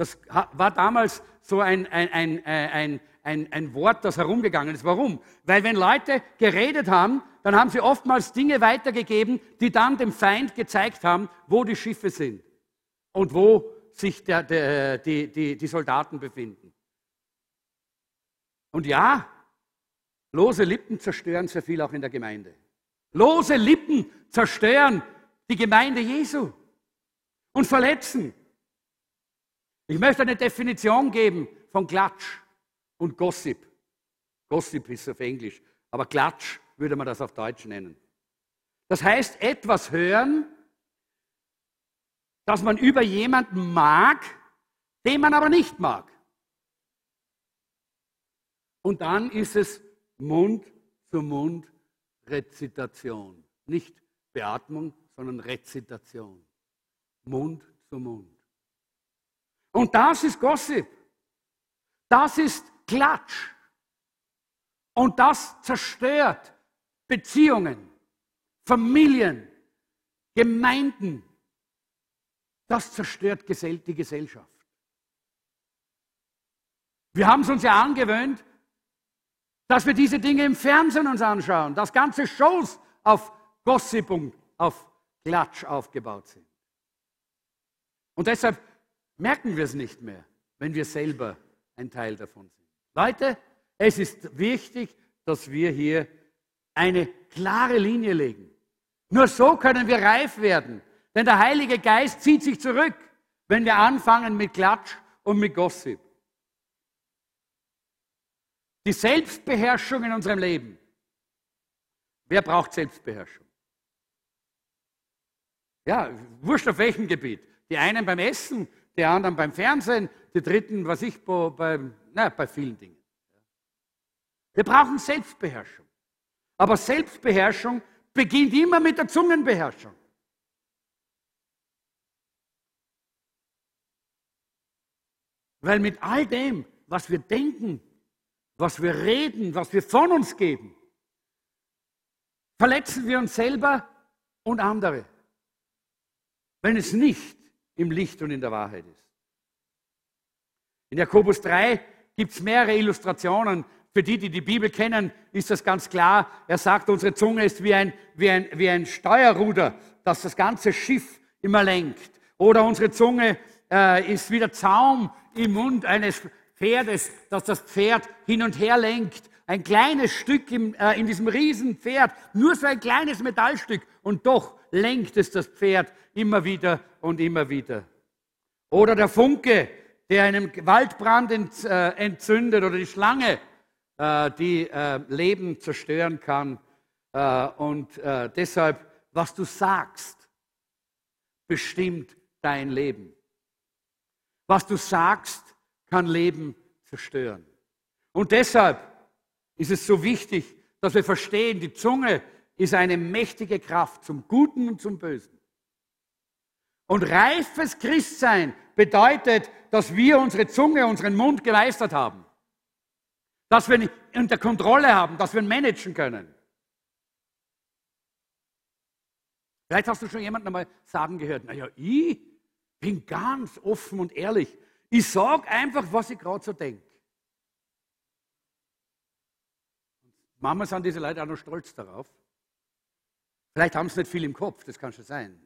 Das war damals so ein, ein, ein, ein, ein Wort, das herumgegangen ist. Warum? Weil wenn Leute geredet haben, dann haben sie oftmals Dinge weitergegeben, die dann dem Feind gezeigt haben, wo die Schiffe sind und wo sich der, der, die, die, die Soldaten befinden. Und ja, lose Lippen zerstören sehr viel auch in der Gemeinde. Lose Lippen zerstören die Gemeinde Jesu und verletzen. Ich möchte eine Definition geben von Klatsch und Gossip. Gossip ist auf Englisch, aber Klatsch würde man das auf Deutsch nennen. Das heißt, etwas hören, das man über jemanden mag, den man aber nicht mag. Und dann ist es Mund zu Mund Rezitation. Nicht Beatmung, sondern Rezitation. Mund zu Mund. Und das ist Gossip. Das ist Klatsch. Und das zerstört Beziehungen, Familien, Gemeinden. Das zerstört die Gesellschaft. Wir haben es uns ja angewöhnt, dass wir diese Dinge im Fernsehen uns anschauen, dass ganze Shows auf Gossip und auf Klatsch aufgebaut sind. Und deshalb merken wir es nicht mehr, wenn wir selber ein Teil davon sind. Leute, es ist wichtig, dass wir hier eine klare Linie legen. Nur so können wir reif werden. Denn der Heilige Geist zieht sich zurück, wenn wir anfangen mit Klatsch und mit Gossip. Die Selbstbeherrschung in unserem Leben. Wer braucht Selbstbeherrschung? Ja, wurscht auf welchem Gebiet. Die einen beim Essen, die anderen beim Fernsehen, die dritten, was ich, bei, na, bei vielen Dingen. Wir brauchen Selbstbeherrschung. Aber Selbstbeherrschung beginnt immer mit der Zungenbeherrschung. Weil mit all dem, was wir denken, was wir reden, was wir von uns geben, verletzen wir uns selber und andere. Wenn es nicht im Licht und in der Wahrheit ist. In Jakobus 3 gibt es mehrere Illustrationen. Für die, die die Bibel kennen, ist das ganz klar. Er sagt, unsere Zunge ist wie ein, wie ein, wie ein Steuerruder, das das ganze Schiff immer lenkt. Oder unsere Zunge äh, ist wie der Zaum im Mund eines Pferdes, das das Pferd hin und her lenkt. Ein kleines Stück im, äh, in diesem Riesenpferd, nur so ein kleines Metallstück. Und doch lenkt es das Pferd immer wieder und immer wieder. Oder der Funke, der einen Waldbrand äh, entzündet, oder die Schlange, äh, die äh, Leben zerstören kann. Und deshalb, was du sagst, bestimmt dein Leben. Was du sagst, kann Leben zerstören. Und deshalb ist es so wichtig, dass wir verstehen, die Zunge ist eine mächtige Kraft zum Guten und zum Bösen. Und reifes Christsein bedeutet, dass wir unsere Zunge, unseren Mund gemeistert haben. Dass wir ihn unter Kontrolle haben, dass wir ihn managen können. Vielleicht hast du schon jemanden einmal sagen gehört, naja, ich bin ganz offen und ehrlich. Ich sage einfach, was ich gerade so denke. Manchmal sind diese Leute auch noch stolz darauf. Vielleicht haben sie nicht viel im Kopf, das kann schon sein.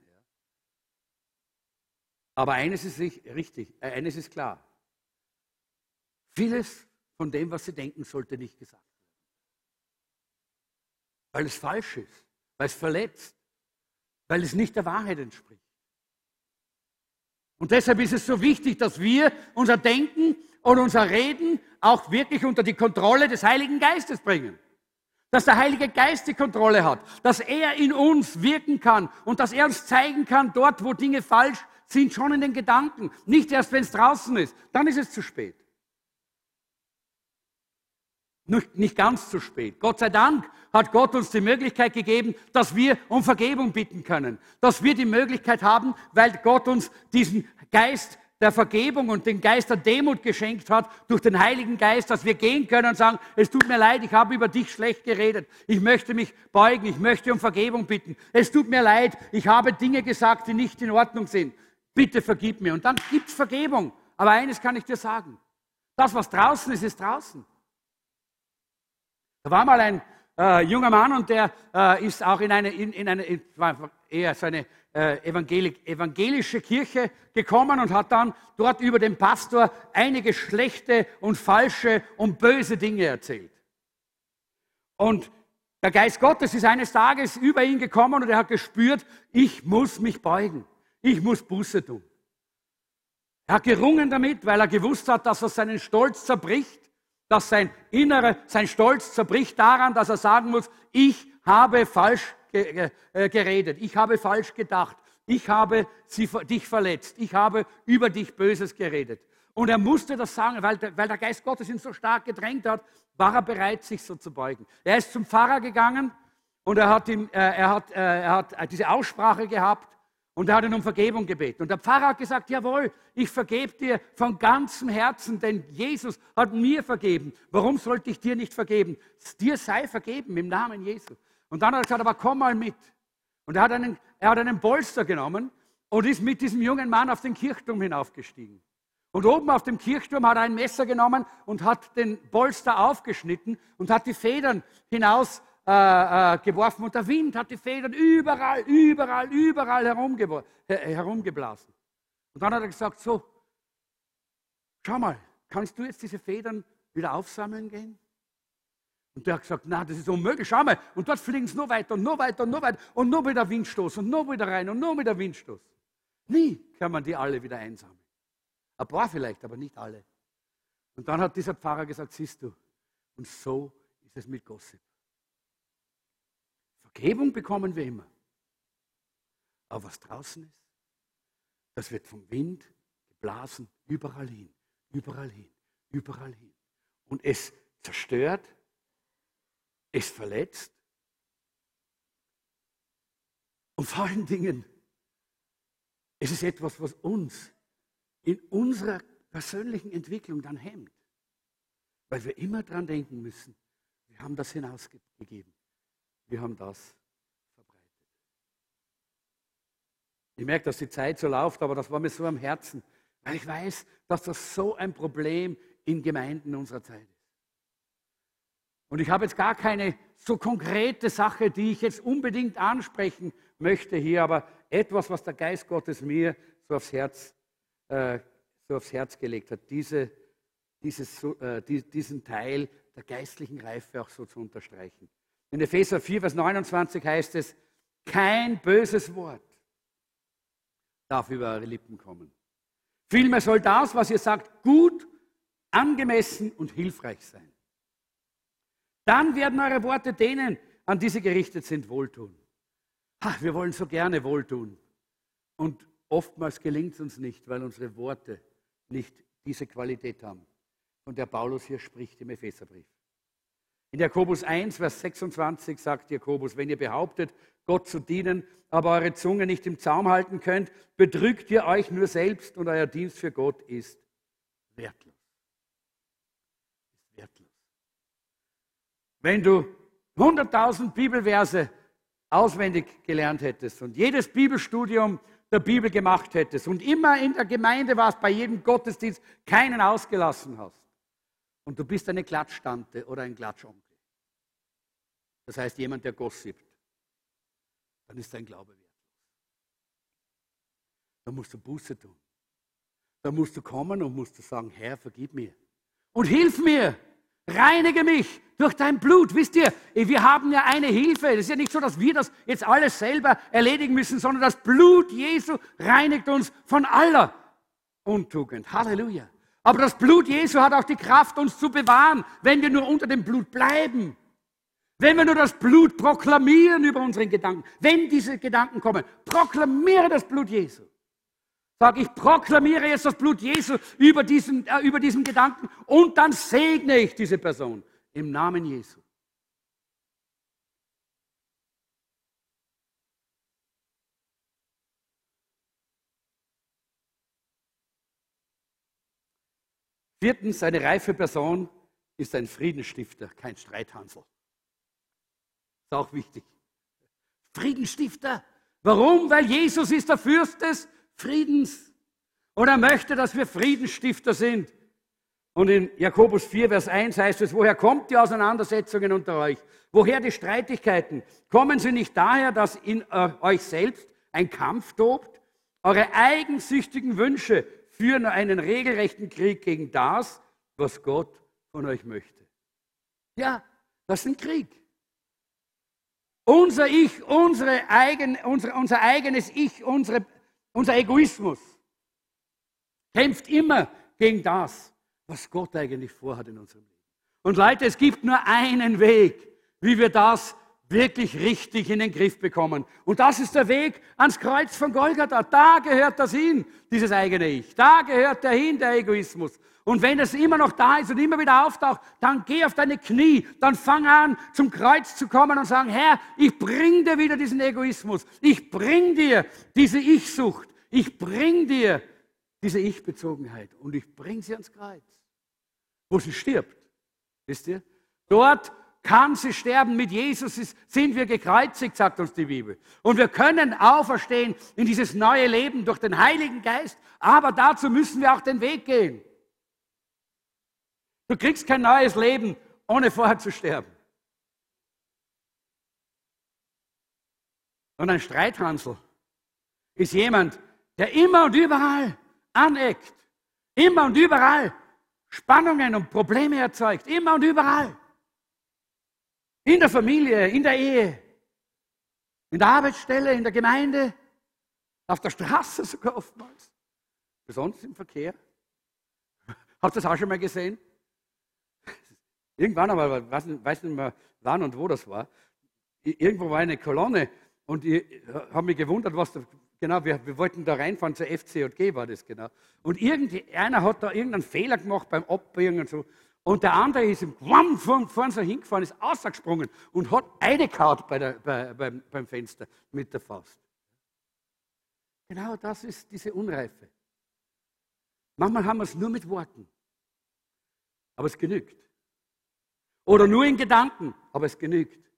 Aber eines ist richtig, äh, eines ist klar. Vieles von dem, was sie denken, sollte nicht gesagt werden. Weil es falsch ist, weil es verletzt, weil es nicht der Wahrheit entspricht. Und deshalb ist es so wichtig, dass wir unser Denken und unser Reden auch wirklich unter die Kontrolle des Heiligen Geistes bringen. Dass der Heilige Geist die Kontrolle hat, dass er in uns wirken kann und dass er uns zeigen kann, dort, wo Dinge falsch sind, schon in den Gedanken. Nicht erst, wenn es draußen ist. Dann ist es zu spät. Nicht ganz zu spät. Gott sei Dank hat Gott uns die Möglichkeit gegeben, dass wir um Vergebung bitten können. Dass wir die Möglichkeit haben, weil Gott uns diesen Geist der Vergebung und den Geist der Demut geschenkt hat, durch den Heiligen Geist, dass wir gehen können und sagen, es tut mir leid, ich habe über dich schlecht geredet. Ich möchte mich beugen, ich möchte um Vergebung bitten. Es tut mir leid, ich habe Dinge gesagt, die nicht in Ordnung sind. Bitte vergib mir. Und dann gibt es Vergebung. Aber eines kann ich dir sagen. Das, was draußen ist, ist draußen. Da war mal ein äh, junger Mann und der äh, ist auch in eine, in, in eine in, eher so eine äh, evangelische Kirche gekommen und hat dann dort über den Pastor einige schlechte und falsche und böse Dinge erzählt. Und der Geist Gottes ist eines Tages über ihn gekommen und er hat gespürt, ich muss mich beugen, ich muss Buße tun. Er hat gerungen damit, weil er gewusst hat, dass er seinen Stolz zerbricht dass sein Innere, sein Stolz zerbricht daran, dass er sagen muss, ich habe falsch äh, geredet, ich habe falsch gedacht, ich habe sie, dich verletzt, ich habe über dich Böses geredet. Und er musste das sagen, weil der, weil der Geist Gottes ihn so stark gedrängt hat, war er bereit, sich so zu beugen. Er ist zum Pfarrer gegangen und er hat, ihm, äh, er hat, äh, er hat diese Aussprache gehabt und er hat ihn um Vergebung gebeten. Und der Pfarrer hat gesagt, jawohl, ich vergebe dir von ganzem Herzen, denn Jesus hat mir vergeben. Warum sollte ich dir nicht vergeben? Dir sei vergeben im Namen Jesu. Und dann hat er gesagt, aber komm mal mit. Und er hat einen, er hat einen Polster genommen und ist mit diesem jungen Mann auf den Kirchturm hinaufgestiegen. Und oben auf dem Kirchturm hat er ein Messer genommen und hat den Polster aufgeschnitten und hat die Federn hinaus äh, äh, geworfen und der Wind hat die Federn überall, überall, überall herumgeblasen. Und dann hat er gesagt, so, schau mal, kannst du jetzt diese Federn wieder aufsammeln gehen? Und der hat gesagt, na, das ist unmöglich, schau mal. Und dort fliegen sie nur weiter und nur weiter und nur weiter und nur wieder Windstoß und nur wieder rein und nur wieder Windstoß. Nie kann man die alle wieder einsammeln. Ein paar vielleicht, aber nicht alle. Und dann hat dieser Pfarrer gesagt, siehst du, und so ist es mit Gossip. Vergebung bekommen wir immer. Aber was draußen ist, das wird vom Wind geblasen, überall hin, überall hin, überall hin. Und es zerstört, es verletzt. Und vor allen Dingen, es ist etwas, was uns in unserer persönlichen Entwicklung dann hemmt. Weil wir immer dran denken müssen, wir haben das hinausgegeben. Wir haben das verbreitet. Ich merke, dass die Zeit so läuft, aber das war mir so am Herzen, weil ich weiß, dass das so ein Problem in Gemeinden unserer Zeit ist. Und ich habe jetzt gar keine so konkrete Sache, die ich jetzt unbedingt ansprechen möchte hier, aber etwas, was der Geist Gottes mir so aufs Herz, äh, so aufs Herz gelegt hat, diese, dieses, äh, die, diesen Teil der geistlichen Reife auch so zu unterstreichen. In Epheser 4, Vers 29 heißt es, kein böses Wort darf über eure Lippen kommen. Vielmehr soll das, was ihr sagt, gut, angemessen und hilfreich sein. Dann werden eure Worte denen, an die sie gerichtet sind, wohltun. Ach, wir wollen so gerne wohltun. Und oftmals gelingt es uns nicht, weil unsere Worte nicht diese Qualität haben, von der Paulus hier spricht im Epheserbrief. In Jakobus 1, Vers 26 sagt Jakobus, wenn ihr behauptet, Gott zu dienen, aber eure Zunge nicht im Zaum halten könnt, betrügt ihr euch nur selbst und euer Dienst für Gott ist wertlos. Ist wertlos. Wenn du 100.000 Bibelverse auswendig gelernt hättest und jedes Bibelstudium der Bibel gemacht hättest und immer in der Gemeinde warst, bei jedem Gottesdienst keinen ausgelassen hast und du bist eine Klatschtante oder ein Klatschonkel, das heißt jemand, der gossipt, dann ist dein Glaube wertlos. Dann musst du Buße tun. Dann musst du kommen und musst du sagen, Herr, vergib mir und hilf mir. Reinige mich durch dein Blut. Wisst ihr, wir haben ja eine Hilfe. Es ist ja nicht so, dass wir das jetzt alles selber erledigen müssen, sondern das Blut Jesu reinigt uns von aller Untugend. Halleluja. Aber das Blut Jesu hat auch die Kraft, uns zu bewahren, wenn wir nur unter dem Blut bleiben. Wenn wir nur das Blut proklamieren über unseren Gedanken. Wenn diese Gedanken kommen, proklamiere das Blut Jesu. Sag, ich proklamiere jetzt das Blut Jesu über diesen, äh, über diesen Gedanken und dann segne ich diese Person im Namen Jesu. Viertens, eine reife Person ist ein Friedensstifter, kein Streithansel. Auch wichtig. Friedensstifter. Warum? Weil Jesus ist der Fürst des Friedens. Und er möchte, dass wir Friedensstifter sind. Und in Jakobus 4, Vers 1 heißt es, woher kommt die Auseinandersetzungen unter euch? Woher die Streitigkeiten? Kommen sie nicht daher, dass in äh, euch selbst ein Kampf tobt? Eure eigensüchtigen Wünsche führen einen regelrechten Krieg gegen das, was Gott von euch möchte. Ja, das ist ein Krieg. Unser Ich, unsere eigen, unser, unser eigenes Ich, unsere unser Egoismus kämpft immer gegen das, was Gott eigentlich vorhat in unserem Leben. Und Leute, es gibt nur einen Weg, wie wir das wirklich richtig in den Griff bekommen. Und das ist der Weg ans Kreuz von Golgatha. Da gehört das hin, dieses eigene Ich. Da gehört der hin, der Egoismus. Und wenn es immer noch da ist und immer wieder auftaucht, dann geh auf deine Knie, dann fang an, zum Kreuz zu kommen und sagen, Herr, ich bring dir wieder diesen Egoismus. Ich bring dir diese Ich-Sucht. Ich bring dir diese Ich-Bezogenheit und ich bring sie ans Kreuz, wo sie stirbt. Wisst ihr? Dort kann sie sterben. Mit Jesus sind wir gekreuzigt, sagt uns die Bibel. Und wir können auferstehen in dieses neue Leben durch den Heiligen Geist. Aber dazu müssen wir auch den Weg gehen. Du kriegst kein neues Leben, ohne vorher zu sterben. Und ein Streithansel ist jemand, der immer und überall aneckt, immer und überall Spannungen und Probleme erzeugt, immer und überall. In der Familie, in der Ehe, in der Arbeitsstelle, in der Gemeinde, auf der Straße sogar oftmals, besonders im Verkehr. Habt ihr das auch schon mal gesehen? Irgendwann aber, weiß nicht, weiß nicht mehr wann und wo das war, irgendwo war eine Kolonne und ich habe mich gewundert, was da, genau, wir, wir, wollten da reinfahren zur FCJG, war das genau. Und einer hat da irgendeinen Fehler gemacht beim Abbiegen und so. Und der andere ist im Quam vorn so hingefahren, ist ausgesprungen und hat eingekaut bei der, bei, beim, beim Fenster mit der Faust. Genau das ist diese Unreife. Manchmal haben wir es nur mit Worten, aber es genügt. Oder nur in Gedanken, aber es genügt.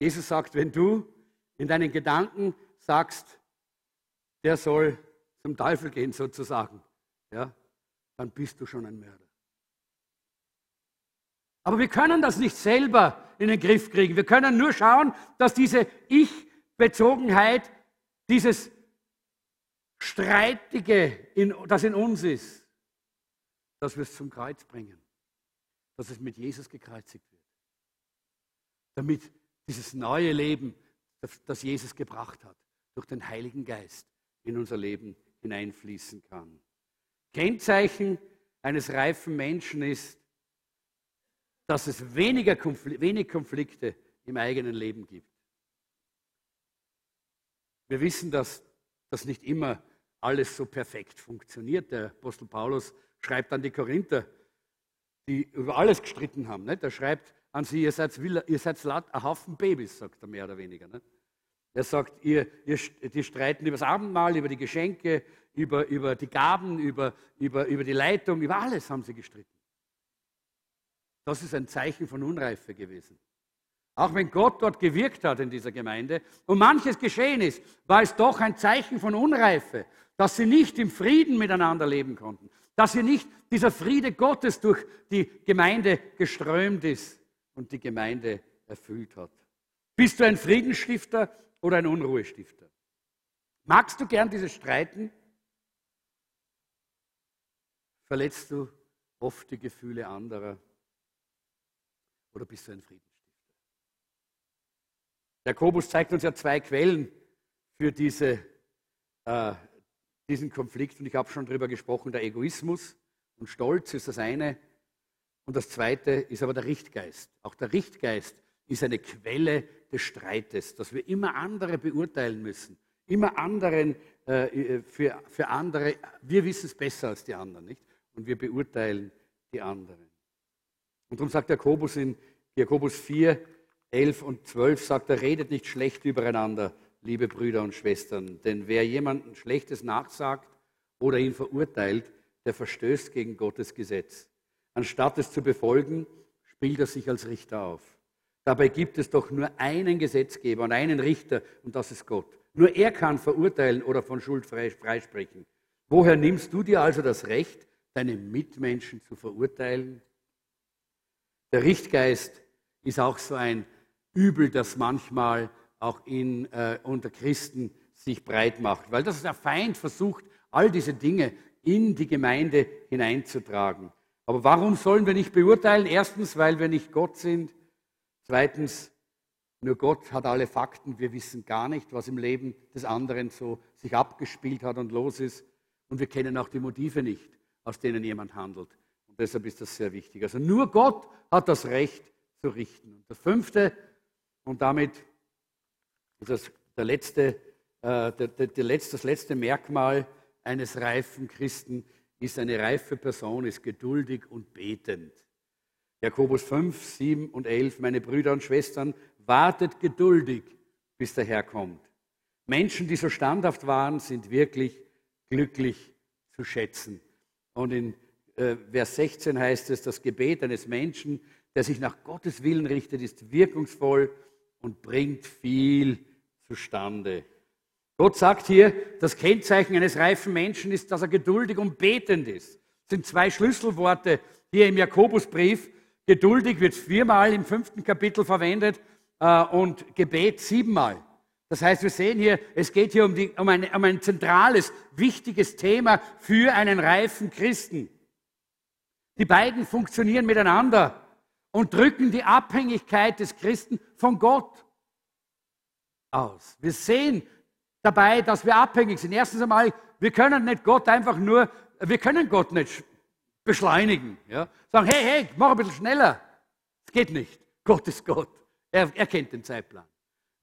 Jesus sagt, wenn du in deinen Gedanken sagst, der soll zum Teufel gehen sozusagen, ja, dann bist du schon ein Mörder. Aber wir können das nicht selber in den Griff kriegen. Wir können nur schauen, dass diese Ich-Bezogenheit, dieses Streitige, in, das in uns ist, dass wir es zum Kreuz bringen. Dass es mit Jesus gekreuzigt wird. Damit dieses neue Leben, das Jesus gebracht hat, durch den Heiligen Geist in unser Leben hineinfließen kann. Kennzeichen eines reifen Menschen ist, dass es weniger Konfl wenig Konflikte im eigenen Leben gibt. Wir wissen, dass das nicht immer alles so perfekt funktioniert. Der Apostel Paulus schreibt an die Korinther, die über alles gestritten haben. Nicht? Er schreibt an sie, ihr seid, ihr seid ein Haufen Babys, sagt er mehr oder weniger. Nicht? Er sagt, ihr, ihr, die streiten über das Abendmahl, über die Geschenke, über, über die Gaben, über, über, über die Leitung, über alles haben sie gestritten. Das ist ein Zeichen von Unreife gewesen. Auch wenn Gott dort gewirkt hat in dieser Gemeinde und manches geschehen ist, war es doch ein Zeichen von Unreife, dass sie nicht im Frieden miteinander leben konnten, dass hier nicht dieser Friede Gottes durch die Gemeinde geströmt ist und die Gemeinde erfüllt hat. Bist du ein Friedensstifter oder ein Unruhestifter? Magst du gern dieses Streiten? Verletzt du oft die Gefühle anderer? Oder bist du ein Friedensstifter? Jakobus zeigt uns ja zwei Quellen für diese, äh, diesen Konflikt. Und ich habe schon darüber gesprochen, der Egoismus und Stolz ist das eine. Und das zweite ist aber der Richtgeist. Auch der Richtgeist ist eine Quelle des Streites, dass wir immer andere beurteilen müssen. Immer anderen, äh, für, für andere, wir wissen es besser als die anderen, nicht? Und wir beurteilen die anderen. Und darum sagt Jakobus in Jakobus 4, 11 und 12, sagt er, redet nicht schlecht übereinander, liebe Brüder und Schwestern. Denn wer jemandem Schlechtes nachsagt oder ihn verurteilt, der verstößt gegen Gottes Gesetz. Anstatt es zu befolgen, spielt er sich als Richter auf. Dabei gibt es doch nur einen Gesetzgeber und einen Richter, und das ist Gott. Nur er kann verurteilen oder von Schuld freisprechen. Woher nimmst du dir also das Recht, deine Mitmenschen zu verurteilen? Der Richtgeist ist auch so ein Übel, das manchmal auch in, äh, unter Christen sich breit macht, weil das der Feind versucht, all diese Dinge in die Gemeinde hineinzutragen. Aber warum sollen wir nicht beurteilen? Erstens, weil wir nicht Gott sind. Zweitens, nur Gott hat alle Fakten. Wir wissen gar nicht, was im Leben des anderen so sich abgespielt hat und los ist. Und wir kennen auch die Motive nicht, aus denen jemand handelt. Und deshalb ist das sehr wichtig. Also nur Gott hat das Recht zu richten. Und das fünfte, und damit ist das der letzte, äh, der, der, der das letzte Merkmal eines reifen Christen, ist eine reife Person, ist geduldig und betend. Jakobus 5, 7 und 11, meine Brüder und Schwestern, wartet geduldig, bis der Herr kommt. Menschen, die so standhaft waren, sind wirklich glücklich zu schätzen. Und in Vers 16 heißt es, das Gebet eines Menschen, der sich nach Gottes Willen richtet, ist wirkungsvoll und bringt viel zustande. Gott sagt hier, das Kennzeichen eines reifen Menschen ist, dass er geduldig und betend ist. Das sind zwei Schlüsselworte hier im Jakobusbrief. Geduldig wird viermal im fünften Kapitel verwendet äh, und Gebet siebenmal. Das heißt, wir sehen hier, es geht hier um, die, um, ein, um ein zentrales, wichtiges Thema für einen reifen Christen. Die beiden funktionieren miteinander und drücken die Abhängigkeit des Christen von Gott aus. Wir sehen dabei, dass wir abhängig sind. Erstens einmal, wir können nicht Gott einfach nur, wir können Gott nicht beschleunigen. Ja? Sagen, hey, hey, mach ein bisschen schneller. Das geht nicht. Gott ist Gott. Er, er kennt den Zeitplan.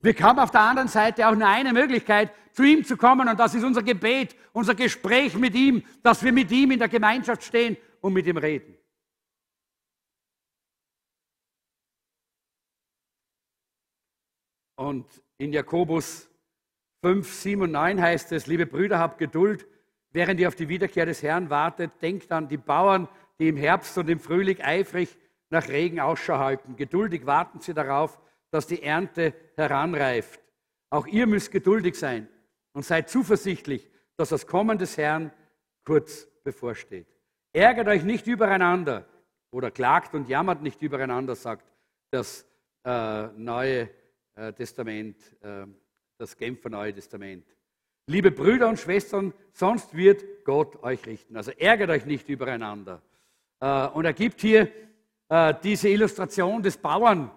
Wir haben auf der anderen Seite auch nur eine Möglichkeit, zu ihm zu kommen, und das ist unser Gebet, unser Gespräch mit ihm, dass wir mit ihm in der Gemeinschaft stehen und mit ihm reden. Und in Jakobus 5, 7 und 9 heißt es, liebe Brüder, habt Geduld, während ihr auf die Wiederkehr des Herrn wartet, denkt an die Bauern, die im Herbst und im Frühling eifrig nach Regen Ausschau halten. Geduldig warten sie darauf, dass die Ernte heranreift. Auch ihr müsst geduldig sein und seid zuversichtlich, dass das Kommen des Herrn kurz bevorsteht. Ärgert euch nicht übereinander oder klagt und jammert nicht übereinander, sagt das äh, Neue äh, Testament, äh, das Genfer Neue Testament. Liebe Brüder und Schwestern, sonst wird Gott euch richten. Also ärgert euch nicht übereinander. Äh, und er gibt hier äh, diese Illustration des Bauern.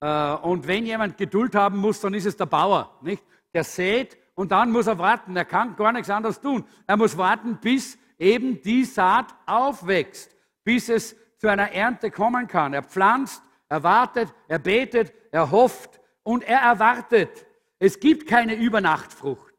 Äh, und wenn jemand Geduld haben muss, dann ist es der Bauer. Nicht? Der sät und dann muss er warten. Er kann gar nichts anderes tun. Er muss warten, bis eben die Saat aufwächst, bis es zu einer Ernte kommen kann. Er pflanzt, er wartet, er betet, er hofft und er erwartet. Es gibt keine Übernachtfrucht.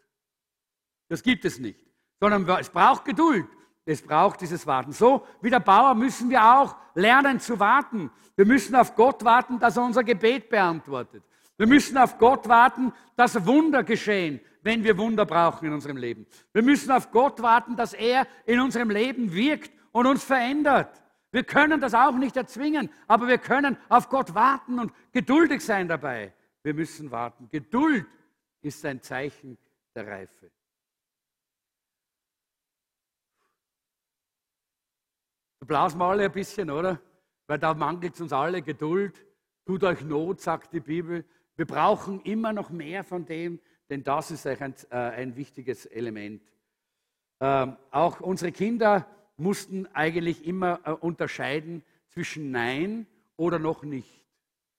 Das gibt es nicht. Sondern es braucht Geduld. Es braucht dieses Warten. So wie der Bauer müssen wir auch lernen zu warten. Wir müssen auf Gott warten, dass er unser Gebet beantwortet. Wir müssen auf Gott warten, dass Wunder geschehen, wenn wir Wunder brauchen in unserem Leben. Wir müssen auf Gott warten, dass er in unserem Leben wirkt und uns verändert. Wir können das auch nicht erzwingen, aber wir können auf Gott warten und geduldig sein dabei. Wir müssen warten. Geduld ist ein Zeichen der Reife. blasen wir alle ein bisschen, oder? Weil da mangelt es uns alle Geduld. Tut euch Not, sagt die Bibel. Wir brauchen immer noch mehr von dem, denn das ist ein, äh, ein wichtiges Element. Ähm, auch unsere Kinder mussten eigentlich immer äh, unterscheiden zwischen Nein oder noch nicht.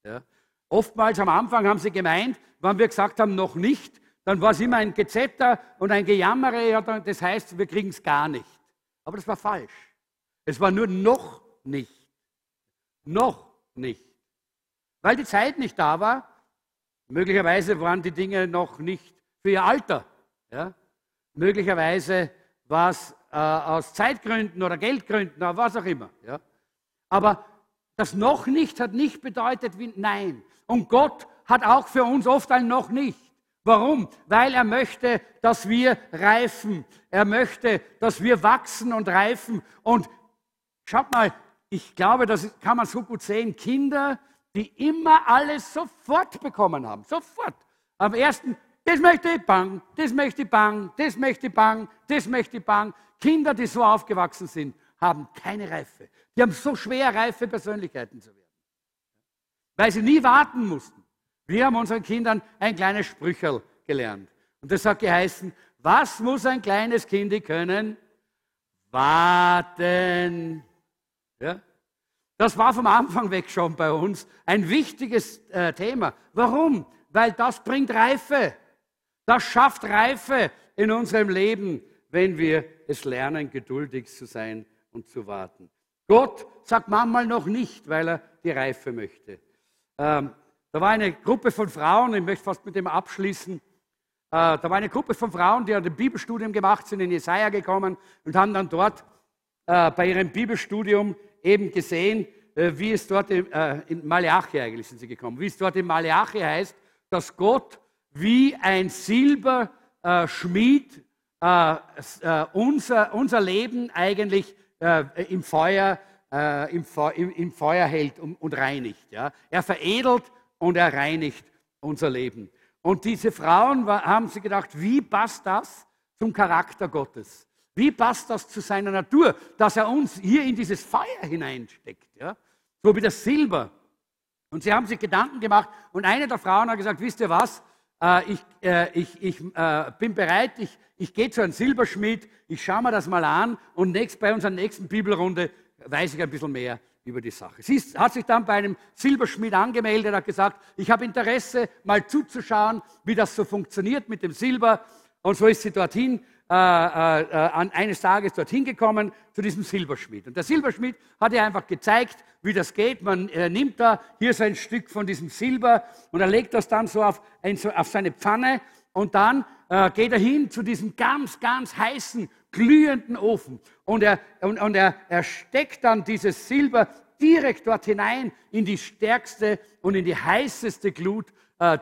Ja? Oftmals am Anfang haben sie gemeint, wenn wir gesagt haben, noch nicht, dann war es immer ein Gezetter und ein Gejammere, ja, das heißt, wir kriegen es gar nicht. Aber das war falsch. Es war nur noch nicht. Noch nicht. Weil die Zeit nicht da war. Möglicherweise waren die Dinge noch nicht für ihr Alter. Ja? Möglicherweise war es äh, aus Zeitgründen oder Geldgründen oder was auch immer. Ja? Aber das noch nicht hat nicht bedeutet wie nein. Und Gott hat auch für uns oft ein noch nicht. Warum? Weil er möchte, dass wir reifen. Er möchte, dass wir wachsen und reifen. Und Schaut mal, ich glaube, das kann man so gut sehen. Kinder, die immer alles sofort bekommen haben. Sofort. Am ersten, das möchte ich bang, das möchte ich bang, das möchte ich bang, das möchte ich bang. Kinder, die so aufgewachsen sind, haben keine Reife. Die haben so schwer, reife Persönlichkeiten zu werden. Weil sie nie warten mussten. Wir haben unseren Kindern ein kleines Sprücherl gelernt. Und das hat geheißen, was muss ein kleines Kind können? Warten. Ja? Das war vom Anfang weg schon bei uns ein wichtiges äh, Thema. Warum? Weil das bringt Reife. Das schafft Reife in unserem Leben, wenn wir es lernen, geduldig zu sein und zu warten. Gott sagt manchmal noch nicht, weil er die Reife möchte. Ähm, da war eine Gruppe von Frauen, ich möchte fast mit dem abschließen. Äh, da war eine Gruppe von Frauen, die ein Bibelstudium gemacht sind, in Jesaja gekommen und haben dann dort äh, bei ihrem Bibelstudium eben gesehen, äh, wie es dort in, äh, in Malachi eigentlich sind sie gekommen, wie es dort in Malachi heißt, dass Gott wie ein Silberschmied äh, unser, unser Leben eigentlich im Feuer, im, im, Feuer hält und, und reinigt. Ja? Er veredelt und er reinigt unser Leben. Und diese Frauen haben sie gedacht, wie passt das zum Charakter Gottes? Wie passt das zu seiner Natur, dass er uns hier in dieses Feuer hineinsteckt? Ja? So wie das Silber. Und sie haben sich Gedanken gemacht und eine der Frauen hat gesagt, wisst ihr was, äh, ich, äh, ich, ich äh, bin bereit, ich, ich gehe zu einem Silberschmied, ich schaue mir das mal an und nächst, bei unserer nächsten Bibelrunde weiß ich ein bisschen mehr über die Sache. Sie hat sich dann bei einem Silberschmied angemeldet, hat gesagt, ich habe Interesse, mal zuzuschauen, wie das so funktioniert mit dem Silber. Und so ist sie dorthin äh, äh, äh eines Tages dorthin gekommen zu diesem Silberschmied. Und der Silberschmied hat ihr einfach gezeigt, wie das geht. Man äh, nimmt da hier so ein Stück von diesem Silber und er legt das dann so auf, ein, so auf seine Pfanne und dann äh, geht er hin zu diesem ganz, ganz heißen, glühenden Ofen und er, und, und er, er steckt dann dieses Silber direkt dort hinein in die stärkste und in die heißeste Glut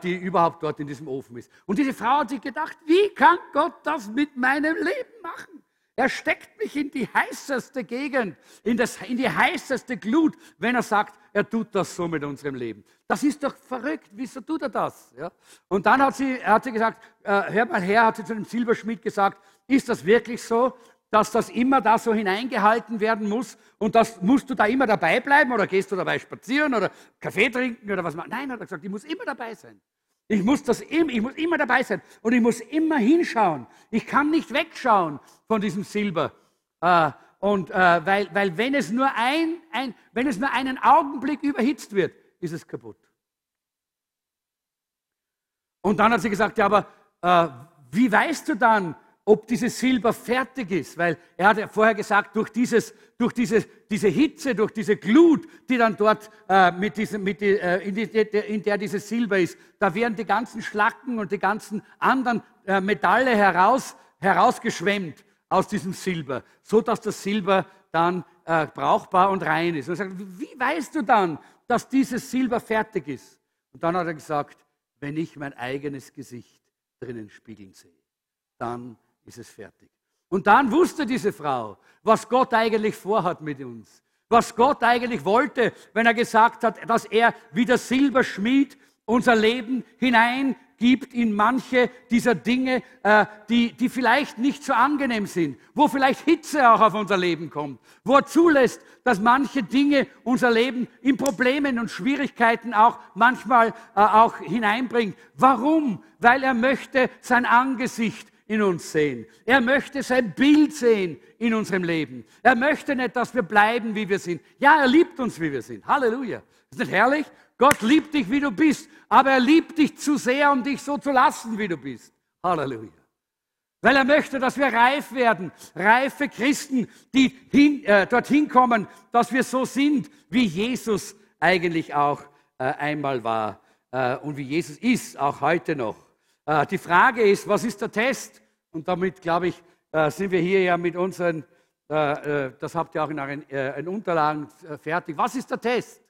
die überhaupt dort in diesem Ofen ist. Und diese Frau hat sich gedacht, wie kann Gott das mit meinem Leben machen? Er steckt mich in die heißeste Gegend, in, das, in die heißeste Glut, wenn er sagt, er tut das so mit unserem Leben. Das ist doch verrückt. Wieso tut er das? Ja? Und dann hat sie, hat sie gesagt, äh, hör mal her, hat sie zu dem Silberschmied gesagt, ist das wirklich so, dass das immer da so hineingehalten werden muss und das musst du da immer dabei bleiben oder gehst du dabei spazieren oder Kaffee trinken oder was? Nein, hat er gesagt, ich muss immer dabei sein. Ich muss, das, ich muss immer dabei sein und ich muss immer hinschauen. Ich kann nicht wegschauen von diesem Silber. Äh, und äh, weil, weil wenn es nur ein, ein, wenn es nur einen Augenblick überhitzt wird, ist es kaputt. Und dann hat sie gesagt, ja, aber äh, wie weißt du dann, ob dieses Silber fertig ist, weil er hat ja vorher gesagt, durch, dieses, durch diese, diese Hitze, durch diese Glut, die dann dort äh, mit diesem, mit die, äh, in, die, in, der dieses Silber ist, da werden die ganzen Schlacken und die ganzen anderen äh, Metalle heraus, herausgeschwemmt aus diesem Silber, so dass das Silber dann äh, brauchbar und rein ist. Und er sagt, wie weißt du dann, dass dieses Silber fertig ist? Und dann hat er gesagt, wenn ich mein eigenes Gesicht drinnen spiegeln sehe, dann ist es fertig. Und dann wusste diese Frau, was Gott eigentlich vorhat mit uns. Was Gott eigentlich wollte, wenn er gesagt hat, dass er wie der Silberschmied unser Leben hineingibt in manche dieser Dinge, äh, die, die vielleicht nicht so angenehm sind, wo vielleicht Hitze auch auf unser Leben kommt, wo er zulässt, dass manche Dinge unser Leben in Problemen und Schwierigkeiten auch manchmal äh, auch hineinbringt. Warum? Weil er möchte sein Angesicht in uns sehen. Er möchte sein Bild sehen in unserem Leben. Er möchte nicht, dass wir bleiben, wie wir sind. Ja, er liebt uns, wie wir sind. Halleluja. Ist nicht herrlich? Gott liebt dich, wie du bist, aber er liebt dich zu sehr, um dich so zu lassen, wie du bist. Halleluja. Weil er möchte, dass wir reif werden, reife Christen, die hin, äh, dorthin kommen, dass wir so sind, wie Jesus eigentlich auch äh, einmal war äh, und wie Jesus ist, auch heute noch. Äh, die Frage ist, was ist der Test? Und damit, glaube ich, äh, sind wir hier ja mit unseren, äh, das habt ihr auch in euren Unterlagen fertig. Was ist der Test?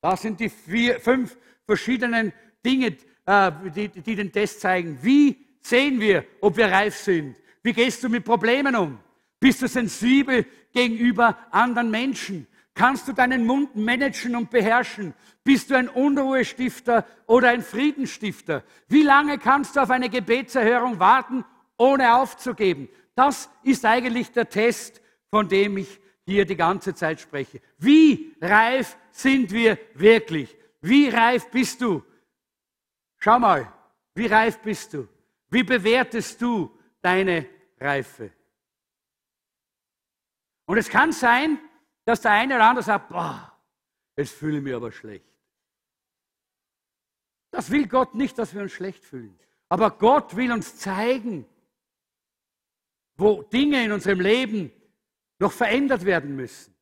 Das sind die vier, fünf verschiedenen Dinge, die, die den Test zeigen. Wie sehen wir, ob wir reif sind? Wie gehst du mit Problemen um? Bist du sensibel gegenüber anderen Menschen? Kannst du deinen Mund managen und beherrschen? Bist du ein Unruhestifter oder ein Friedensstifter? Wie lange kannst du auf eine Gebetserhörung warten, ohne aufzugeben? Das ist eigentlich der Test, von dem ich hier die ganze Zeit spreche. Wie reif sind wir wirklich? Wie reif bist du? Schau mal, wie reif bist du? Wie bewertest du deine Reife? Und es kann sein, dass der eine oder andere sagt, boah, jetzt fühle ich mich aber schlecht. Das will Gott nicht, dass wir uns schlecht fühlen. Aber Gott will uns zeigen, wo Dinge in unserem Leben noch verändert werden müssen.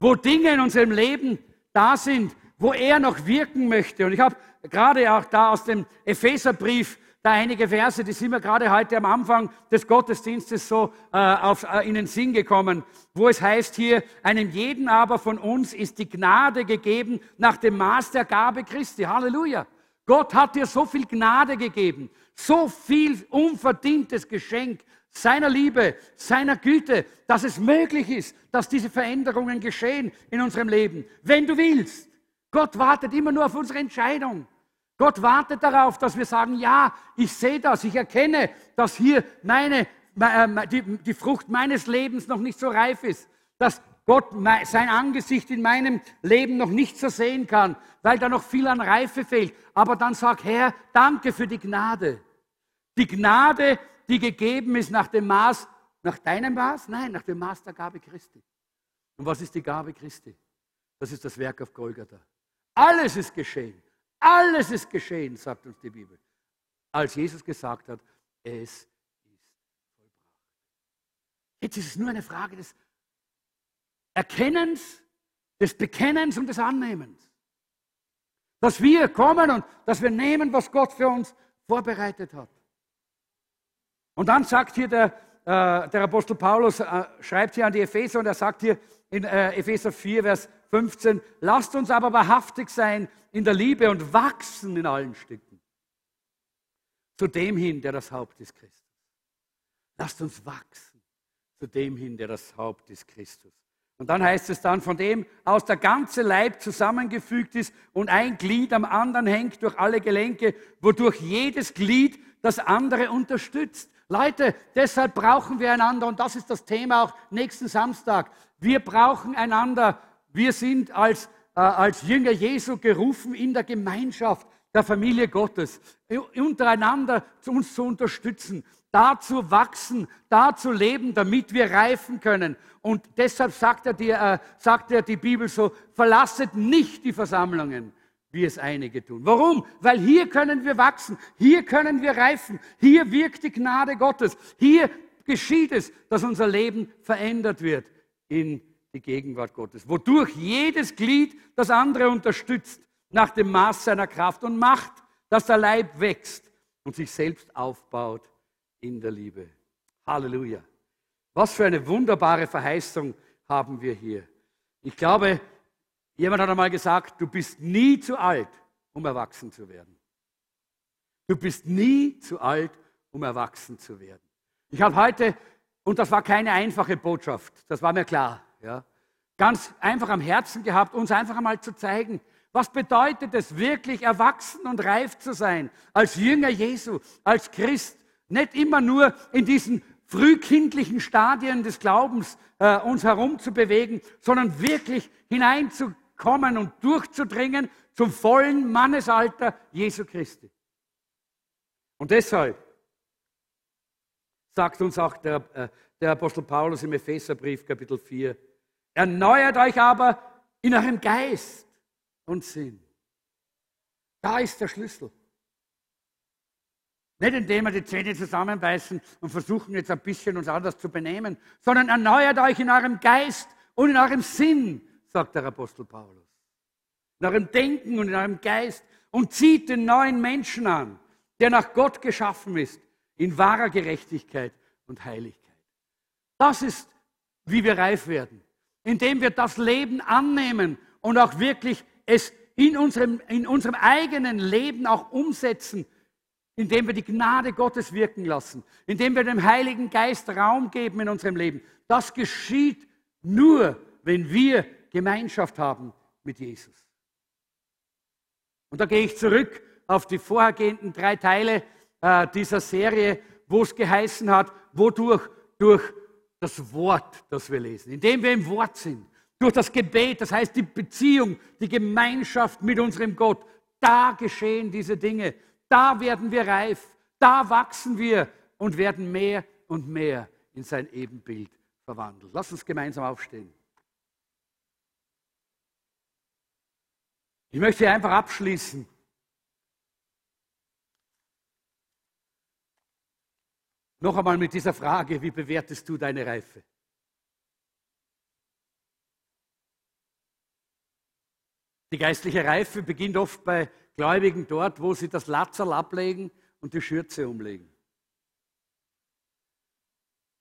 Wo Dinge in unserem Leben da sind, wo er noch wirken möchte. Und ich habe gerade auch da aus dem Epheserbrief da einige Verse, die sind mir gerade heute am Anfang des Gottesdienstes so äh, auf, äh, in den Sinn gekommen, wo es heißt hier, einem jeden aber von uns ist die Gnade gegeben nach dem Maß der Gabe Christi. Halleluja. Gott hat dir so viel Gnade gegeben, so viel unverdientes Geschenk seiner Liebe, seiner Güte, dass es möglich ist, dass diese Veränderungen geschehen in unserem Leben, wenn du willst. Gott wartet immer nur auf unsere Entscheidung. Gott wartet darauf, dass wir sagen, ja, ich sehe das, ich erkenne, dass hier meine, äh, die, die Frucht meines Lebens noch nicht so reif ist, dass Gott sein Angesicht in meinem Leben noch nicht so sehen kann, weil da noch viel an Reife fehlt. Aber dann sag, Herr, danke für die Gnade. Die Gnade, die gegeben ist nach dem Maß, nach deinem Maß? Nein, nach dem Maß der Gabe Christi. Und was ist die Gabe Christi? Das ist das Werk auf Golgatha. Alles ist geschehen. Alles ist geschehen, sagt uns die Bibel. Als Jesus gesagt hat, es ist vollbracht. Jetzt ist es nur eine Frage des Erkennens, des Bekennens und des Annehmens. Dass wir kommen und dass wir nehmen, was Gott für uns vorbereitet hat. Und dann sagt hier der, äh, der Apostel Paulus, äh, schreibt hier an die Epheser und er sagt hier in äh, Epheser 4, Vers 15, lasst uns aber wahrhaftig sein in der Liebe und wachsen in allen Stücken. Zu dem hin, der das Haupt ist Christus. Lasst uns wachsen zu dem hin, der das Haupt ist, Christus. Und dann heißt es dann, von dem aus der ganze Leib zusammengefügt ist und ein Glied am anderen hängt durch alle Gelenke, wodurch jedes Glied das andere unterstützt. Leute, deshalb brauchen wir einander und das ist das Thema auch nächsten Samstag. Wir brauchen einander. Wir sind als, äh, als Jünger Jesu gerufen in der Gemeinschaft der Familie Gottes, untereinander uns zu unterstützen, da zu wachsen, da zu leben, damit wir reifen können. Und deshalb sagt er, die, äh, sagt er die Bibel so, verlasset nicht die Versammlungen, wie es einige tun. Warum? Weil hier können wir wachsen, hier können wir reifen, hier wirkt die Gnade Gottes, hier geschieht es, dass unser Leben verändert wird in die Gegenwart Gottes, wodurch jedes Glied das andere unterstützt nach dem Maß seiner Kraft und macht, dass der Leib wächst und sich selbst aufbaut in der Liebe. Halleluja. Was für eine wunderbare Verheißung haben wir hier. Ich glaube, jemand hat einmal gesagt, du bist nie zu alt, um erwachsen zu werden. Du bist nie zu alt, um erwachsen zu werden. Ich habe heute, und das war keine einfache Botschaft, das war mir klar, ja, ganz einfach am Herzen gehabt, uns einfach einmal zu zeigen, was bedeutet es wirklich erwachsen und reif zu sein als Jünger Jesu, als Christ, nicht immer nur in diesen frühkindlichen Stadien des Glaubens äh, uns herumzubewegen, sondern wirklich hineinzukommen und durchzudringen zum vollen Mannesalter Jesu Christi. Und deshalb sagt uns auch der, äh, der Apostel Paulus im Epheserbrief Kapitel 4, erneuert euch aber in eurem Geist und Sinn. Da ist der Schlüssel. Nicht indem wir die Zähne zusammenbeißen und versuchen jetzt ein bisschen uns anders zu benehmen, sondern erneuert euch in eurem Geist und in eurem Sinn, sagt der Apostel Paulus. In eurem Denken und in eurem Geist und zieht den neuen Menschen an, der nach Gott geschaffen ist, in wahrer Gerechtigkeit und Heiligkeit. Das ist, wie wir reif werden, indem wir das Leben annehmen und auch wirklich es in unserem, in unserem eigenen Leben auch umsetzen indem wir die Gnade Gottes wirken lassen, indem wir dem Heiligen Geist Raum geben in unserem Leben. Das geschieht nur, wenn wir Gemeinschaft haben mit Jesus. Und da gehe ich zurück auf die vorhergehenden drei Teile äh, dieser Serie, wo es geheißen hat, wodurch durch das Wort, das wir lesen, indem wir im Wort sind, durch das Gebet, das heißt die Beziehung, die Gemeinschaft mit unserem Gott, da geschehen diese Dinge. Da werden wir reif, da wachsen wir und werden mehr und mehr in sein Ebenbild verwandelt. Lass uns gemeinsam aufstehen. Ich möchte einfach abschließen. Noch einmal mit dieser Frage, wie bewertest du deine Reife? Die geistliche Reife beginnt oft bei Gläubigen dort, wo sie das Latzerl ablegen und die Schürze umlegen.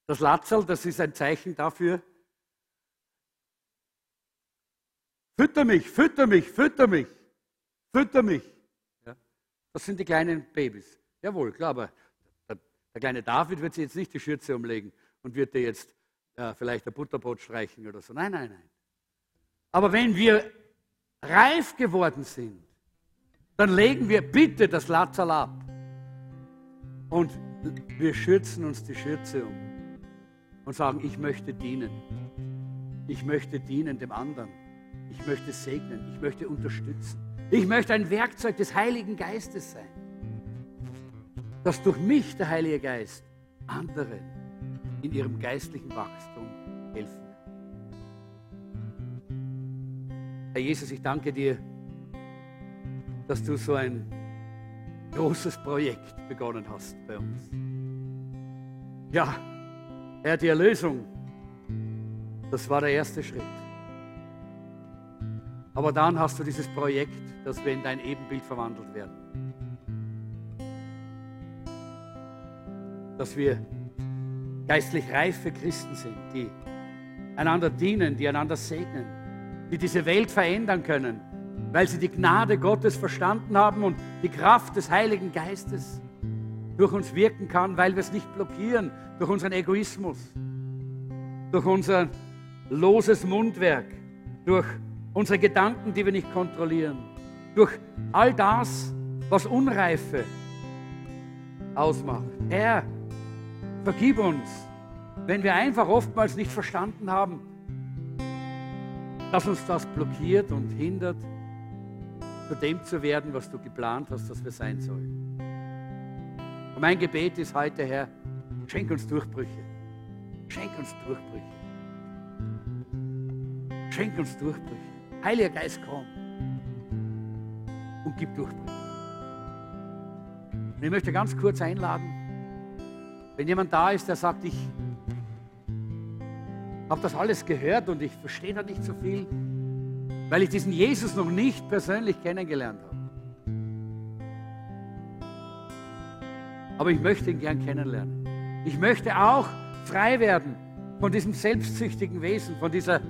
Das Latzerl, das ist ein Zeichen dafür, fütter mich, fütter mich, fütter mich, fütter mich. Ja? Das sind die kleinen Babys. Jawohl, klar, aber der, der, kleine David wird sich jetzt nicht die Schürze umlegen und wird dir jetzt äh, vielleicht ein Butterbrot streichen oder so. Nein, nein, nein. Aber wenn wir reif geworden sind, dann legen wir bitte das Latzerl ab und wir schürzen uns die Schürze um und sagen, ich möchte dienen. Ich möchte dienen dem anderen. Ich möchte segnen. Ich möchte unterstützen. Ich möchte ein Werkzeug des Heiligen Geistes sein, dass durch mich der Heilige Geist anderen in ihrem geistlichen Wachstum helfen kann. Herr Jesus, ich danke dir dass du so ein großes Projekt begonnen hast bei uns. Ja, Herr, die Erlösung, das war der erste Schritt. Aber dann hast du dieses Projekt, dass wir in dein Ebenbild verwandelt werden. Dass wir geistlich reife Christen sind, die einander dienen, die einander segnen, die diese Welt verändern können weil sie die Gnade Gottes verstanden haben und die Kraft des Heiligen Geistes. durch uns wirken kann, weil wir es nicht blockieren durch unseren Egoismus, durch unser loses Mundwerk, durch unsere Gedanken, die wir nicht kontrollieren, durch all das, was Unreife ausmacht. Herr, vergib uns, wenn wir einfach oftmals nicht verstanden haben, dass uns das blockiert und hindert, zu dem zu werden, was du geplant hast, dass wir sein sollen. Und mein Gebet ist heute, Herr, schenk uns Durchbrüche. Schenk uns Durchbrüche. Schenk uns Durchbrüche. Heiliger Geist, komm und gib Durchbrüche. Und ich möchte ganz kurz einladen, wenn jemand da ist, der sagt, ich habe das alles gehört und ich verstehe da nicht so viel, weil ich diesen Jesus noch nicht persönlich kennengelernt habe. Aber ich möchte ihn gern kennenlernen. Ich möchte auch frei werden von diesem selbstsüchtigen Wesen, von dieser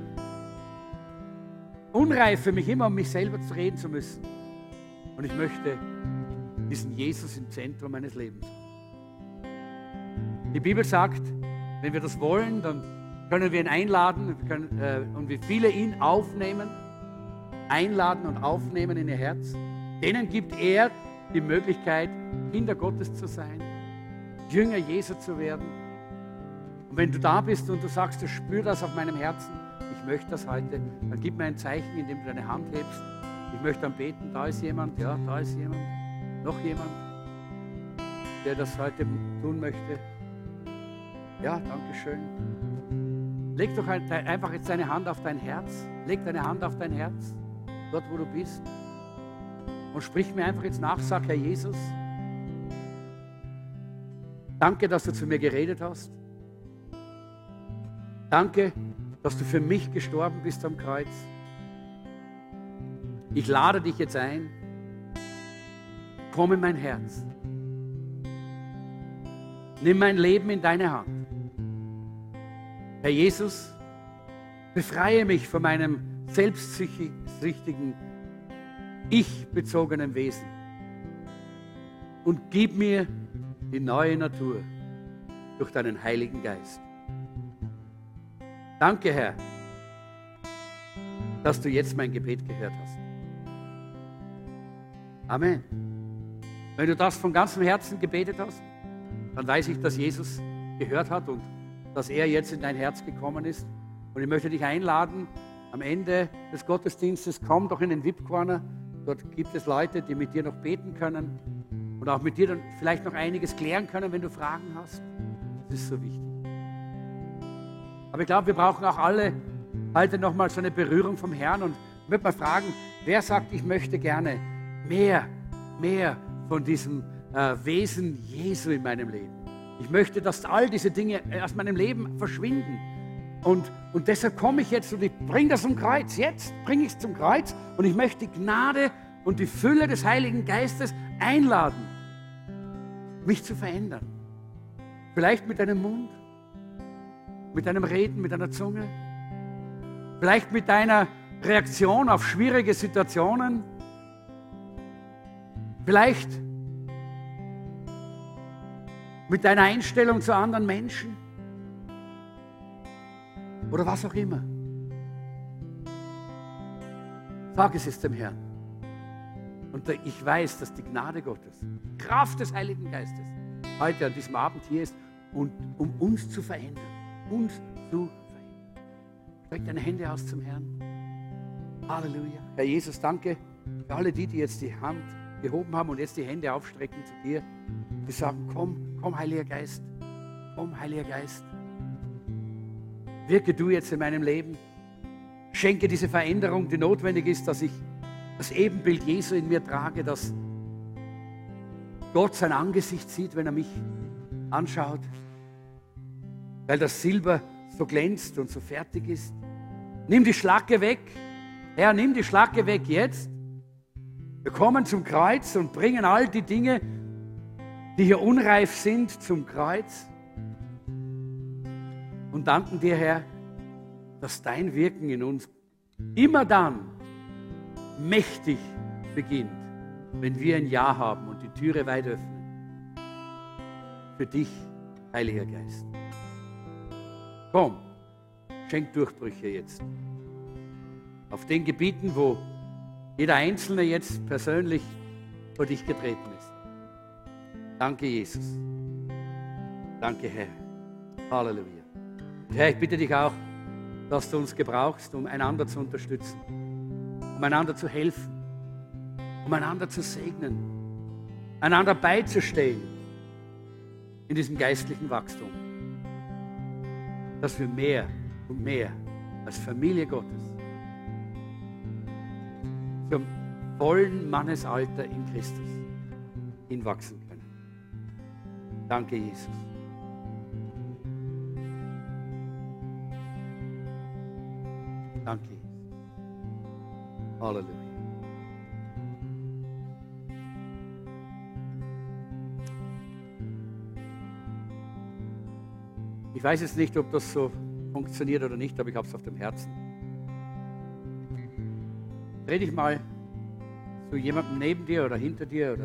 Unreife, mich immer um mich selber zu reden zu müssen. Und ich möchte diesen Jesus im Zentrum meines Lebens Die Bibel sagt, wenn wir das wollen, dann können wir ihn einladen können, äh, und wie viele ihn aufnehmen, einladen und aufnehmen in ihr Herz. Denen gibt er die Möglichkeit, Kinder Gottes zu sein, Jünger Jesu zu werden. Und wenn du da bist und du sagst, ich spüre das auf meinem Herzen, ich möchte das heute, dann gib mir ein Zeichen, indem du deine Hand hebst. Ich möchte dann beten, da ist jemand, ja, da ist jemand, noch jemand, der das heute tun möchte. Ja, danke schön. Leg doch einfach jetzt deine Hand auf dein Herz. Leg deine Hand auf dein Herz, dort wo du bist. Und sprich mir einfach jetzt nach, sag Herr Jesus, danke, dass du zu mir geredet hast. Danke, dass du für mich gestorben bist am Kreuz. Ich lade dich jetzt ein. Komm in mein Herz. Nimm mein Leben in deine Hand. Herr Jesus, befreie mich von meinem selbstsüchtigen, ich-bezogenen Wesen und gib mir die neue Natur durch deinen Heiligen Geist. Danke, Herr, dass du jetzt mein Gebet gehört hast. Amen. Wenn du das von ganzem Herzen gebetet hast, dann weiß ich, dass Jesus gehört hat und dass er jetzt in dein Herz gekommen ist. Und ich möchte dich einladen, am Ende des Gottesdienstes, komm doch in den VIP-Corner. Dort gibt es Leute, die mit dir noch beten können und auch mit dir dann vielleicht noch einiges klären können, wenn du Fragen hast. Das ist so wichtig. Aber ich glaube, wir brauchen auch alle heute nochmal so eine Berührung vom Herrn und möchte mal fragen, wer sagt, ich möchte gerne mehr, mehr von diesem äh, Wesen Jesu in meinem Leben. Ich möchte, dass all diese Dinge aus meinem Leben verschwinden. Und, und deshalb komme ich jetzt und ich bringe das zum Kreuz. Jetzt bringe ich es zum Kreuz und ich möchte die Gnade und die Fülle des Heiligen Geistes einladen, mich zu verändern. Vielleicht mit deinem Mund, mit deinem Reden, mit deiner Zunge, vielleicht mit deiner Reaktion auf schwierige Situationen, vielleicht mit deiner Einstellung zu anderen Menschen oder was auch immer. Sag es jetzt dem Herrn. Und ich weiß, dass die Gnade Gottes, Kraft des Heiligen Geistes heute an diesem Abend hier ist, und, um uns zu verändern. Uns zu verändern. Streck deine Hände aus zum Herrn. Halleluja. Herr Jesus, danke für alle die, die jetzt die Hand gehoben haben und jetzt die Hände aufstrecken zu dir. Die sagen, komm, komm, Heiliger Geist. Komm, Heiliger Geist. Wirke du jetzt in meinem Leben. Schenke diese Veränderung, die notwendig ist, dass ich das Ebenbild Jesu in mir trage, dass Gott sein Angesicht sieht, wenn er mich anschaut, weil das Silber so glänzt und so fertig ist. Nimm die Schlacke weg. Herr, nimm die Schlacke weg jetzt. Wir kommen zum Kreuz und bringen all die Dinge, die hier unreif sind, zum Kreuz und danken dir, Herr, dass dein Wirken in uns immer dann mächtig beginnt, wenn wir ein Ja haben und die Türe weit öffnen. für dich, Heiliger Geist. Komm, schenk Durchbrüche jetzt. Auf den Gebieten, wo jeder Einzelne jetzt persönlich vor dich getreten ist. Danke, Jesus. Danke, Herr. Halleluja. Und Herr, ich bitte dich auch, dass du uns gebrauchst, um einander zu unterstützen, um einander zu helfen, um einander zu segnen, einander beizustehen in diesem geistlichen Wachstum. Dass wir mehr und mehr als Familie Gottes zum vollen Mannesalter in Christus hinwachsen können. Danke, Jesus. Danke. Halleluja. Ich weiß jetzt nicht, ob das so funktioniert oder nicht, aber ich habe es auf dem Herzen. Dreh dich mal zu jemandem neben dir oder hinter dir oder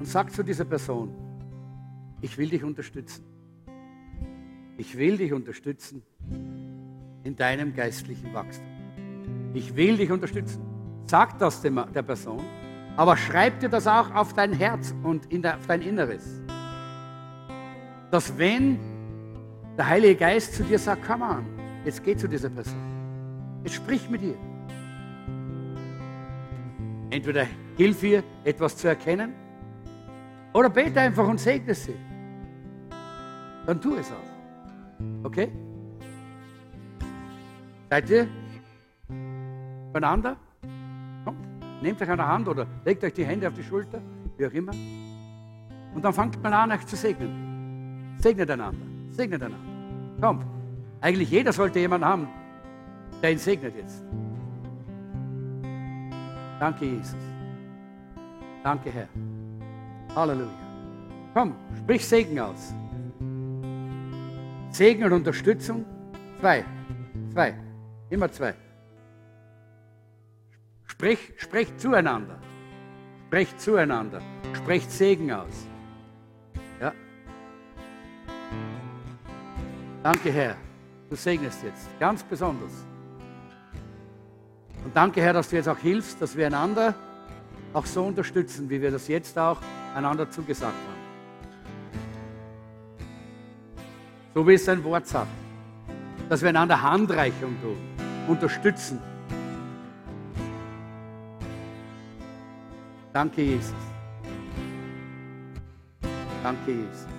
und sag zu dieser Person, ich will dich unterstützen. Ich will dich unterstützen in deinem geistlichen Wachstum. Ich will dich unterstützen. Sag das der Person, aber schreib dir das auch auf dein Herz und in auf dein Inneres. Dass wenn der Heilige Geist zu dir sagt, komm an, jetzt geh zu dieser Person. Jetzt sprich mit ihr. Entweder hilf ihr, etwas zu erkennen, oder bete einfach und segne sie. Dann tu es auch. Okay? Seid ihr beieinander? Kommt, nehmt euch an der Hand oder legt euch die Hände auf die Schulter, wie auch immer. Und dann fangt mal an, euch zu segnen. Segnet einander. Segnet einander. Kommt. Eigentlich jeder sollte jemanden haben, der ihn segnet jetzt. Danke, Jesus. Danke, Herr. Halleluja. Komm, sprich Segen aus. Segen und Unterstützung. Zwei. Zwei. Immer zwei. Sprich, sprecht zueinander. Sprecht zueinander. Sprecht Segen aus. Danke, Herr. Du segnest jetzt ganz besonders. Und danke, Herr, dass du jetzt auch hilfst, dass wir einander auch so unterstützen, wie wir das jetzt auch einander zugesagt haben. So wie es sein Wort sagt, dass wir einander Handreichung tun, unterstützen. Danke, Jesus. Danke, Jesus.